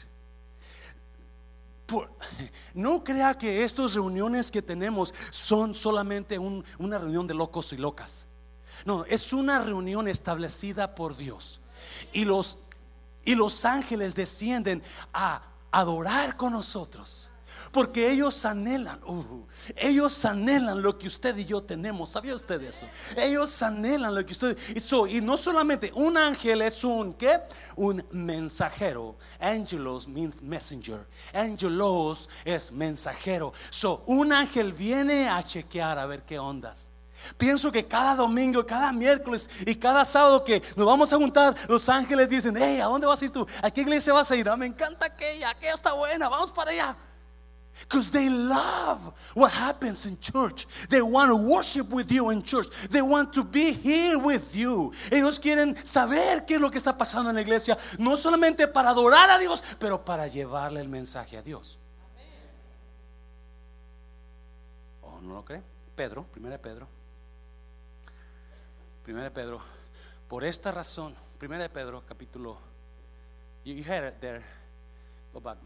no crea que estas reuniones que tenemos son solamente una reunión de locos y locas. No, es una reunión establecida por Dios. Y los, y los ángeles descienden a adorar con nosotros. Porque ellos anhelan, uh, ellos anhelan lo que usted y yo tenemos. ¿Sabía usted eso? Ellos anhelan lo que usted hizo. Y no solamente un ángel es un, ¿qué? Un mensajero. Angelos means messenger. Angelos es mensajero. So, un ángel viene a chequear a ver qué ondas. Pienso que cada domingo, cada miércoles y cada sábado que nos vamos a juntar, los ángeles dicen, hey, ¿a dónde vas a ir tú? ¿A qué iglesia vas a ir? Ah, me encanta aquella, aquella está buena, vamos para allá. Because they love what happens in church. They want to worship with you in church. They want to be here with you. Ellos quieren saber qué es lo que está pasando en la iglesia, no solamente para adorar a Dios, pero para llevarle el mensaje a Dios. ¿O oh, no lo cree? Pedro, primera de Pedro. Primera de Pedro. Por esta razón, primera de Pedro, capítulo. You, you had it there. Go back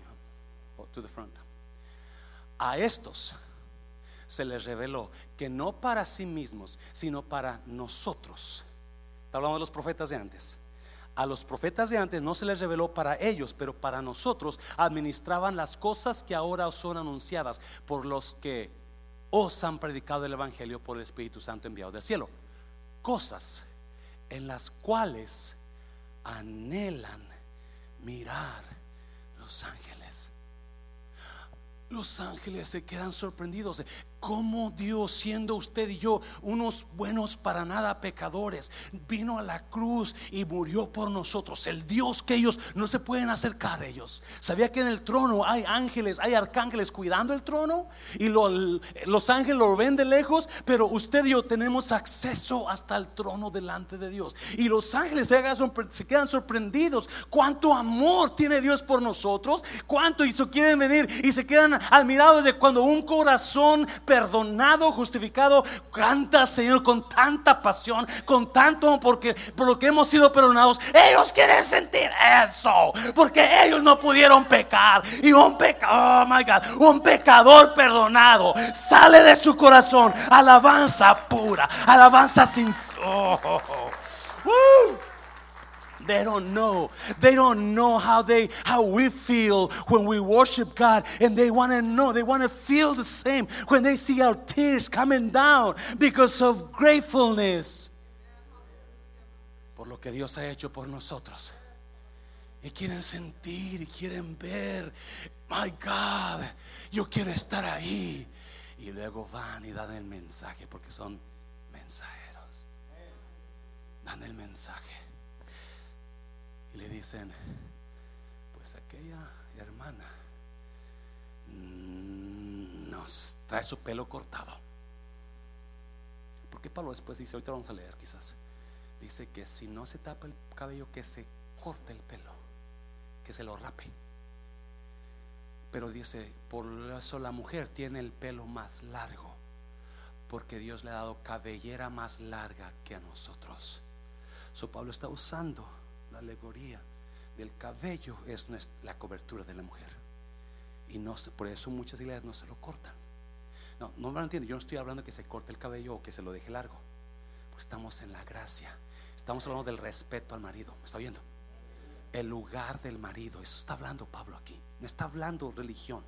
to the front a estos se les reveló que no para sí mismos, sino para nosotros. Está hablando de los profetas de antes. A los profetas de antes no se les reveló para ellos, pero para nosotros administraban las cosas que ahora son anunciadas por los que os han predicado el Evangelio por el Espíritu Santo enviado del cielo. Cosas en las cuales anhelan mirar los ángeles. Los ángeles se quedan sorprendidos cómo Dios, siendo usted y yo unos buenos para nada pecadores, vino a la cruz y murió por nosotros. El Dios que ellos no se pueden acercar a ellos. ¿Sabía que en el trono hay ángeles, hay arcángeles cuidando el trono? Y los ángeles lo ven de lejos, pero usted y yo tenemos acceso hasta el trono delante de Dios. Y los ángeles se, quedan sorprendidos. ¿Cuánto amor tiene Dios por nosotros? ¿Cuánto hizo quieren venir y se quedan admirados de cuando un corazón perdonado, justificado, canta al Señor con tanta pasión, con tanto porque por lo que hemos sido perdonados, ellos quieren sentir eso, porque ellos no pudieron pecar. Y un pecador, oh my God, un pecador perdonado sale de su corazón. Alabanza pura, alabanza sin oh, oh, oh. They don't know. They don't know how they how we feel when we worship God and they want to know. They want to feel the same when they see our tears coming down because of gratefulness por lo que Dios ha hecho por nosotros. Y quieren sentir y quieren ver, my God, yo quiero estar ahí. Y luego van y dan el mensaje porque son mensajeros. dan el mensaje y le dicen, pues aquella hermana mm, nos trae su pelo cortado. Porque Pablo después dice, ahorita vamos a leer quizás, dice que si no se tapa el cabello, que se corte el pelo, que se lo rape. Pero dice, por eso la mujer tiene el pelo más largo, porque Dios le ha dado cabellera más larga que a nosotros. So Pablo está usando la alegoría del cabello es la cobertura de la mujer. Y no por eso muchas iglesias no se lo cortan. No, no me lo entiendo. Yo no estoy hablando que se corte el cabello o que se lo deje largo. Pues estamos en la gracia. Estamos hablando del respeto al marido. ¿Me está viendo? El lugar del marido. Eso está hablando Pablo aquí. No está hablando religión.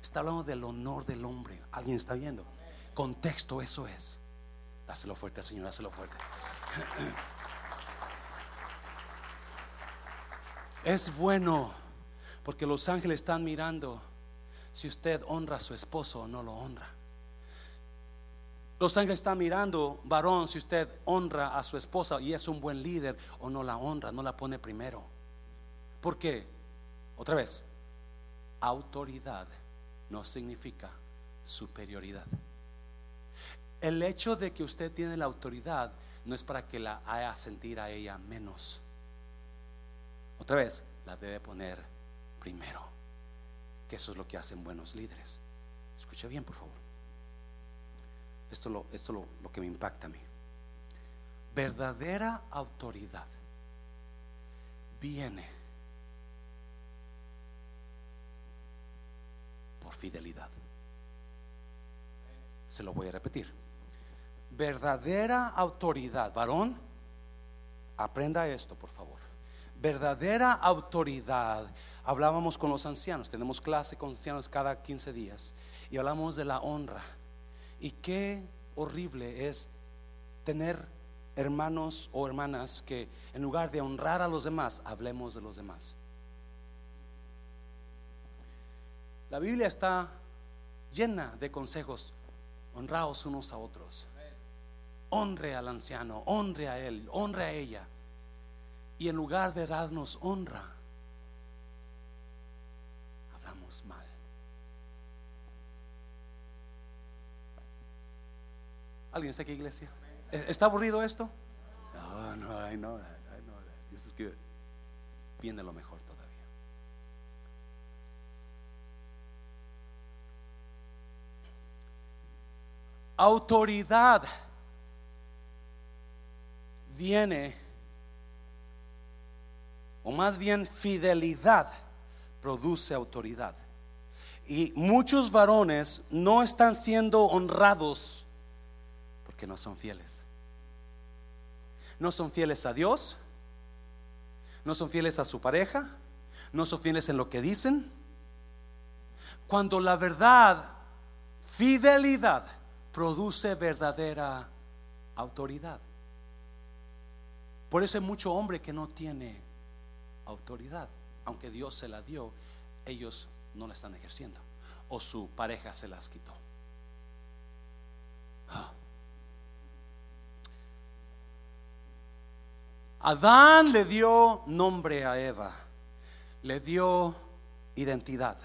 Está hablando del honor del hombre. ¿Alguien está viendo? Contexto, eso es. Dáselo fuerte, Señor, dáselo fuerte. Es bueno porque los ángeles están mirando si usted honra a su esposo o no lo honra. Los ángeles están mirando, varón, si usted honra a su esposa y es un buen líder o no la honra, no la pone primero. ¿Por qué? Otra vez, autoridad no significa superioridad. El hecho de que usted tiene la autoridad no es para que la haga sentir a ella menos. Otra vez, la debe poner primero. Que eso es lo que hacen buenos líderes. Escucha bien, por favor. Esto lo, esto lo, lo que me impacta a mí. Verdadera autoridad viene por fidelidad. Se lo voy a repetir. Verdadera autoridad, varón, aprenda esto, por favor verdadera autoridad. Hablábamos con los ancianos, tenemos clase con ancianos cada 15 días y hablamos de la honra. Y qué horrible es tener hermanos o hermanas que en lugar de honrar a los demás, hablemos de los demás. La Biblia está llena de consejos, honraos unos a otros. Honre al anciano, honre a él, honre a ella. Y en lugar de darnos honra, hablamos mal. ¿Alguien está aquí, iglesia? ¿Está aburrido esto? No, no, I know that. I know that. This is good. Viene lo mejor todavía. Autoridad viene o más bien fidelidad, produce autoridad. Y muchos varones no están siendo honrados porque no son fieles. No son fieles a Dios, no son fieles a su pareja, no son fieles en lo que dicen. Cuando la verdad, fidelidad, produce verdadera autoridad. Por eso hay mucho hombre que no tiene autoridad. Aunque Dios se la dio, ellos no la están ejerciendo. O su pareja se las quitó. Ah. Adán le dio nombre a Eva, le dio identidad.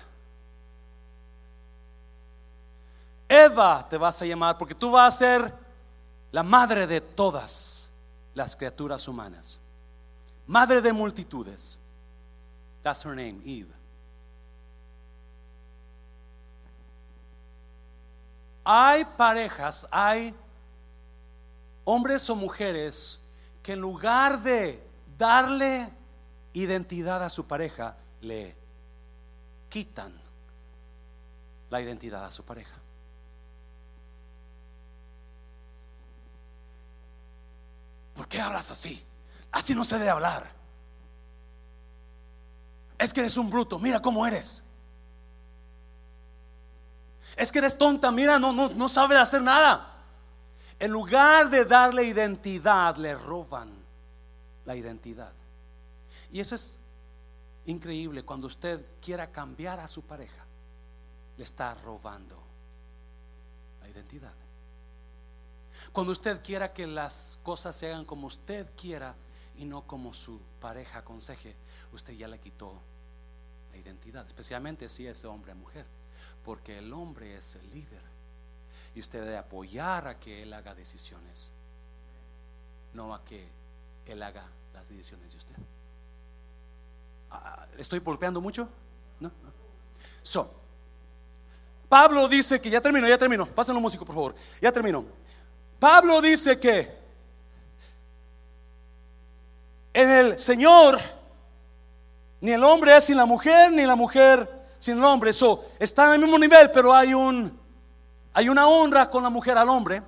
Eva te vas a llamar porque tú vas a ser la madre de todas las criaturas humanas madre de multitudes. That's her name, Eve. Hay parejas, hay hombres o mujeres que en lugar de darle identidad a su pareja, le quitan la identidad a su pareja. ¿Por qué hablas así? Así no se debe hablar. Es que eres un bruto, mira cómo eres. Es que eres tonta, mira, no, no, no sabe hacer nada. En lugar de darle identidad, le roban la identidad. Y eso es increíble cuando usted quiera cambiar a su pareja, le está robando la identidad. Cuando usted quiera que las cosas se hagan como usted quiera y no como su pareja aconseje, usted ya le quitó la identidad, especialmente si es hombre o mujer, porque el hombre es el líder y usted debe apoyar a que él haga decisiones, no a que él haga las decisiones de usted. Ah, ¿Estoy golpeando mucho? No. So, Pablo dice que ya terminó, ya terminó. Pásenlo músico, por favor. Ya terminó. Pablo dice que en el Señor ni el hombre es sin la mujer, ni la mujer sin el hombre. Eso está en el mismo nivel, pero hay un hay una honra con la mujer al hombre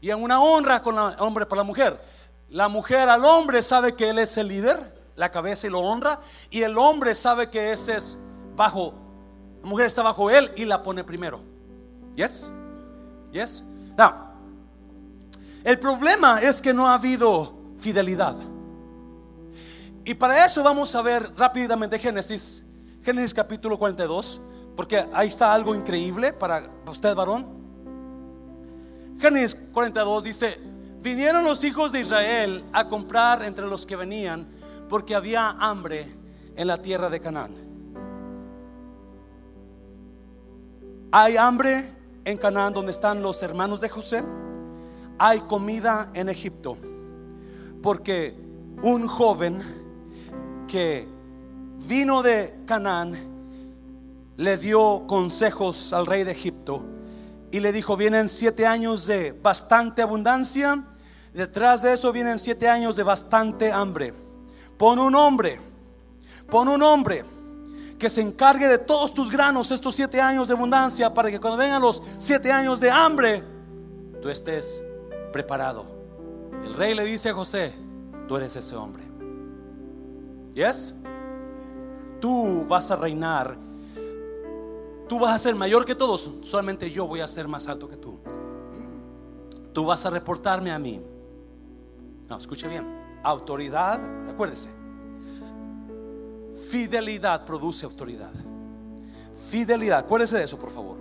y hay una honra con el hombre para la mujer. La mujer al hombre sabe que él es el líder, la cabeza y lo honra, y el hombre sabe que ese es bajo, la mujer está bajo él y la pone primero. Yes? Yes? Now, el problema es que no ha habido fidelidad. Y para eso vamos a ver rápidamente Génesis, Génesis capítulo 42, porque ahí está algo increíble para usted, varón. Génesis 42 dice, vinieron los hijos de Israel a comprar entre los que venían, porque había hambre en la tierra de Canaán. Hay hambre en Canaán donde están los hermanos de José. Hay comida en Egipto, porque un joven que vino de Canaán le dio consejos al rey de Egipto y le dijo, vienen siete años de bastante abundancia, detrás de eso vienen siete años de bastante hambre. Pon un hombre, pon un hombre que se encargue de todos tus granos estos siete años de abundancia para que cuando vengan los siete años de hambre, tú estés preparado. El rey le dice a José, tú eres ese hombre. Yes? Tú vas a reinar. Tú vas a ser mayor que todos. Solamente yo voy a ser más alto que tú. Tú vas a reportarme a mí. No, escuche bien. Autoridad, acuérdese. Fidelidad produce autoridad. Fidelidad, acuérdese de eso, por favor.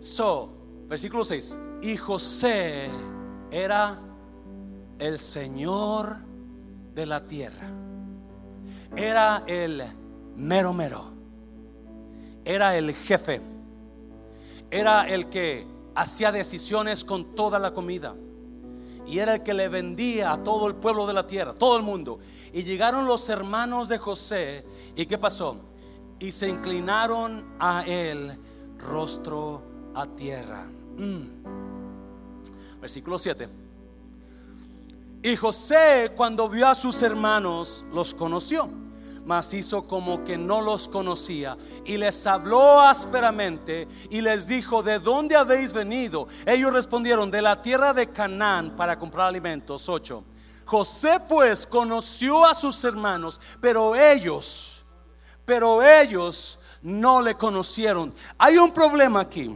So, versículo 6. Y José era el Señor de la tierra. Era el mero mero. Era el jefe. Era el que hacía decisiones con toda la comida. Y era el que le vendía a todo el pueblo de la tierra, todo el mundo. Y llegaron los hermanos de José. ¿Y qué pasó? Y se inclinaron a él rostro a tierra. Mm. Versículo 7. Y José cuando vio a sus hermanos los conoció, mas hizo como que no los conocía y les habló ásperamente y les dijo, ¿de dónde habéis venido? Ellos respondieron, de la tierra de Canaán para comprar alimentos. 8. José pues conoció a sus hermanos, pero ellos, pero ellos no le conocieron. Hay un problema aquí.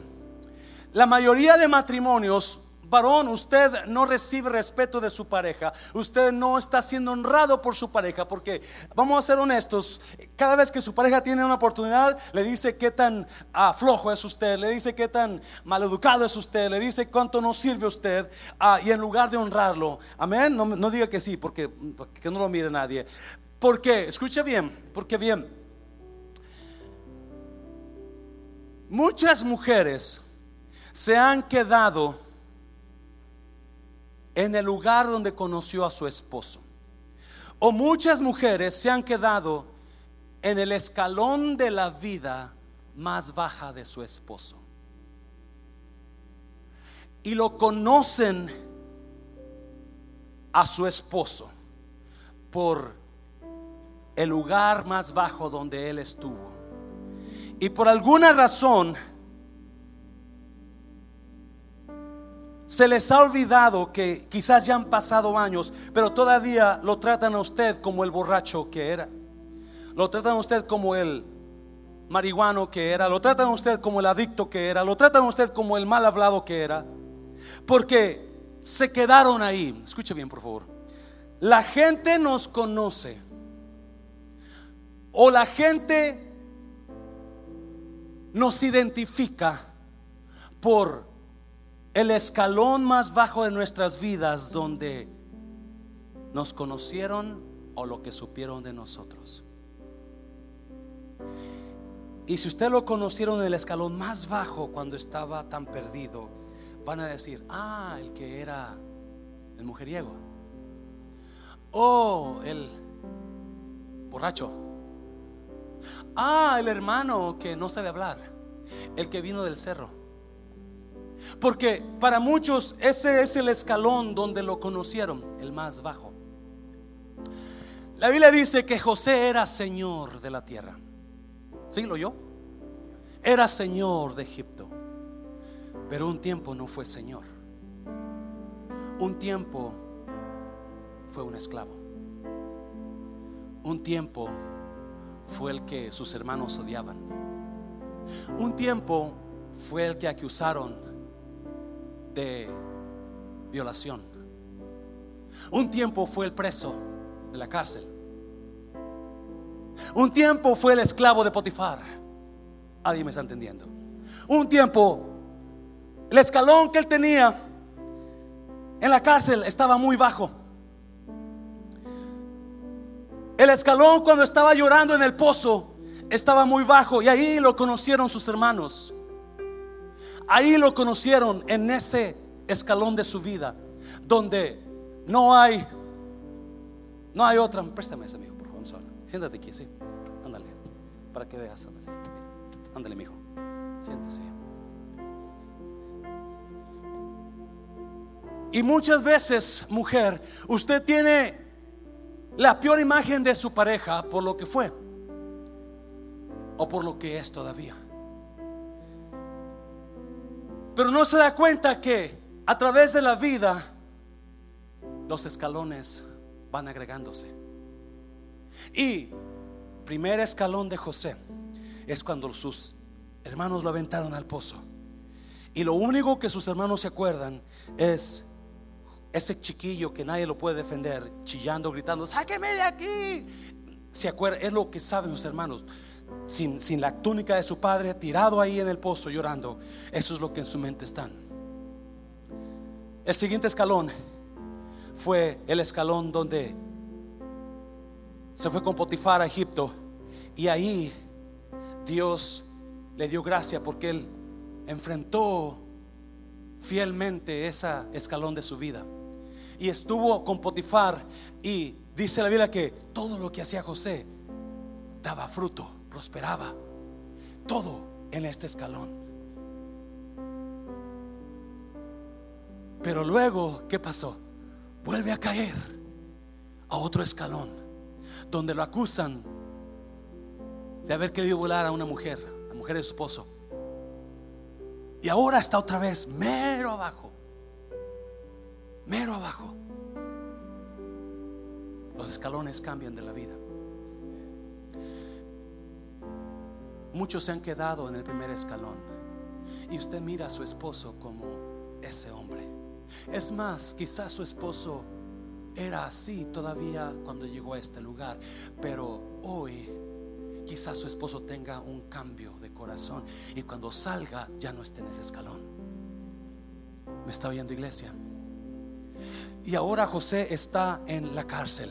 La mayoría de matrimonios varón, usted no recibe respeto de su pareja, usted no está siendo honrado por su pareja, porque vamos a ser honestos, cada vez que su pareja tiene una oportunidad, le dice qué tan ah, flojo es usted, le dice qué tan maleducado es usted, le dice cuánto no sirve usted, ah, y en lugar de honrarlo, amén, no, no diga que sí, porque que no lo mire nadie. porque Escuche bien, porque bien, muchas mujeres se han quedado en el lugar donde conoció a su esposo. O muchas mujeres se han quedado en el escalón de la vida más baja de su esposo. Y lo conocen a su esposo por el lugar más bajo donde él estuvo. Y por alguna razón, Se les ha olvidado que quizás ya han pasado años, pero todavía lo tratan a usted como el borracho que era. Lo tratan a usted como el marihuano que era. Lo tratan a usted como el adicto que era. Lo tratan a usted como el mal hablado que era. Porque se quedaron ahí. Escuche bien, por favor. La gente nos conoce. O la gente nos identifica por el escalón más bajo de nuestras vidas donde nos conocieron o lo que supieron de nosotros. Y si usted lo conocieron en el escalón más bajo cuando estaba tan perdido, van a decir, ah, el que era el mujeriego. Oh, el borracho. Ah, el hermano que no sabe hablar. El que vino del cerro. Porque para muchos ese es el escalón donde lo conocieron, el más bajo. La Biblia dice que José era señor de la tierra. ¿Sí lo yo? Era señor de Egipto. Pero un tiempo no fue señor. Un tiempo fue un esclavo. Un tiempo fue el que sus hermanos odiaban. Un tiempo fue el que acusaron de violación. Un tiempo fue el preso de la cárcel. Un tiempo fue el esclavo de Potifar. Alguien me está entendiendo. Un tiempo, el escalón que él tenía en la cárcel estaba muy bajo. El escalón cuando estaba llorando en el pozo estaba muy bajo y ahí lo conocieron sus hermanos. Ahí lo conocieron en ese escalón de su vida donde no hay no hay otra. Préstame ese, mijo, por favor. Siéntate aquí, sí. Ándale. Para que veas, ándale. Ándale, mijo. Siéntese. Y muchas veces, mujer, usted tiene la peor imagen de su pareja por lo que fue o por lo que es todavía. Pero no se da cuenta que a través de la vida los escalones van agregándose. Y primer escalón de José es cuando sus hermanos lo aventaron al pozo. Y lo único que sus hermanos se acuerdan es ese chiquillo que nadie lo puede defender, chillando, gritando, sáqueme de aquí. Acuerda, es lo que saben sus hermanos. Sin, sin la túnica de su padre, tirado ahí en el pozo llorando. Eso es lo que en su mente están. El siguiente escalón fue el escalón donde se fue con Potifar a Egipto y ahí Dios le dio gracia porque él enfrentó fielmente ese escalón de su vida y estuvo con Potifar y dice la Biblia que todo lo que hacía José daba fruto, prosperaba. Todo en este escalón. Pero luego, ¿qué pasó? Vuelve a caer a otro escalón donde lo acusan de haber querido volar a una mujer, la mujer de su esposo. Y ahora está otra vez mero abajo mero abajo. Los escalones cambian de la vida. Muchos se han quedado en el primer escalón y usted mira a su esposo como ese hombre. Es más, quizás su esposo era así todavía cuando llegó a este lugar, pero hoy quizás su esposo tenga un cambio de corazón y cuando salga ya no esté en ese escalón. ¿Me está oyendo iglesia? Y ahora José está en la cárcel.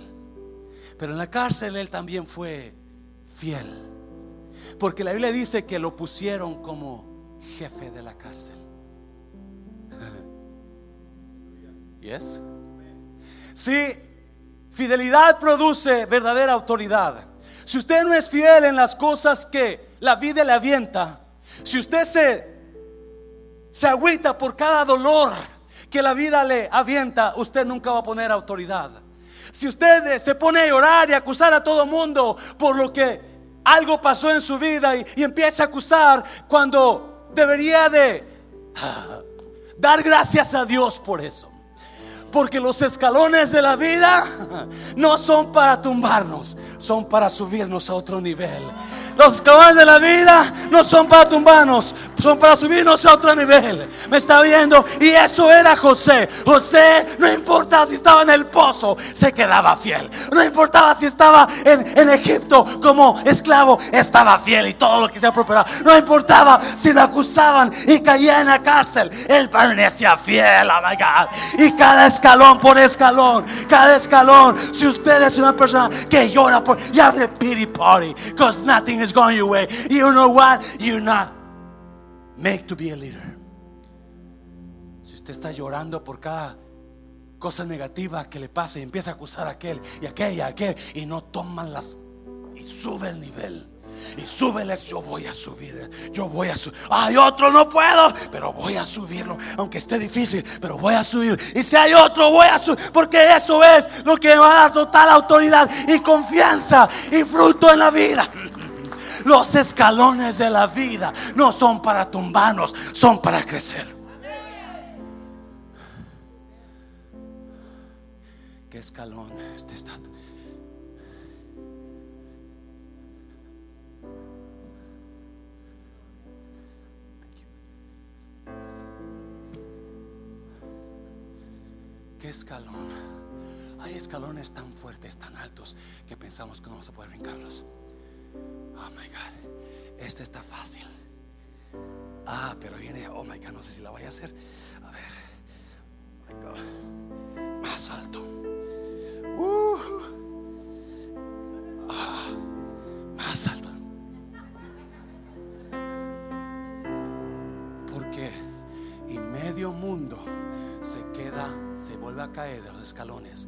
Pero en la cárcel él también fue fiel. Porque la Biblia dice que lo pusieron como jefe de la cárcel. ¿Yes? Sí, fidelidad produce verdadera autoridad. Si usted no es fiel en las cosas que la vida le avienta, si usted se, se agüita por cada dolor, que la vida le avienta, usted nunca va a poner autoridad. Si usted se pone a llorar y acusar a todo mundo por lo que algo pasó en su vida y, empieza a acusar cuando debería de dar gracias a Dios por eso. Porque los escalones de la vida no son para tumbarnos, son para subirnos a otro nivel. Los escalones de la vida no son para tumbarnos, son para subirnos a otro nivel. Me está viendo. Y eso era José. José, no importaba si estaba en el pozo, se quedaba fiel. No importaba si estaba en, Egipto como esclavo, estaba fiel y todo lo que se prosperado. No importaba si le acusaban y caía en la cárcel, él permanecía fiel. Oh my God. Y cada escalón por escalón, cada escalón. Si usted es una persona que llora por, ya pity party, because nothing is going your way. You know what? You're not make to be a leader. Si usted está llorando por cada cosa negativa que le pase y empieza a acusar a aquel y aquella, aquel y no toman las y sube el nivel. Y súbeles, yo voy a subir. Yo voy a subir. Hay otro, no puedo, pero voy a subirlo. Aunque esté difícil, pero voy a subir. Y si hay otro, voy a subir. Porque eso es lo que va a dar total autoridad y confianza y fruto en la vida. Los escalones de la vida no son para tumbarnos, son para crecer. ¿Qué escalón este está? ¿Qué escalón? Hay escalones tan fuertes, tan altos, que pensamos que no vamos a poder brincarlos. Oh my God, este está fácil. Ah, pero viene, oh my God, no sé si la voy a hacer. A ver, más alto. Uh. Ah, más alto. Porque y medio mundo se queda, se vuelve a caer de los escalones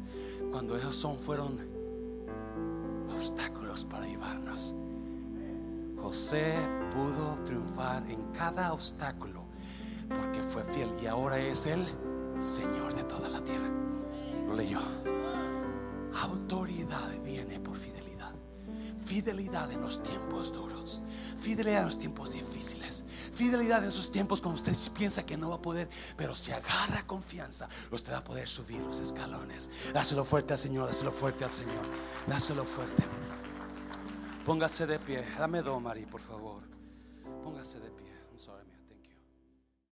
cuando esos son fueron obstáculos para llevarnos. José pudo triunfar en cada obstáculo porque fue fiel y ahora es el Señor de toda la tierra. Lo leyó. Autoridad viene por fidelidad. Fidelidad en los tiempos duros. Fidelidad en los tiempos difíciles. Fidelidad en esos tiempos cuando usted piensa que no va a poder, pero si agarra confianza, usted va a poder subir los escalones. Dáselo fuerte al Señor, dáselo fuerte al Señor. Dáselo fuerte. Póngase de pie. Dame do, Mari, por favor. Póngase de pie.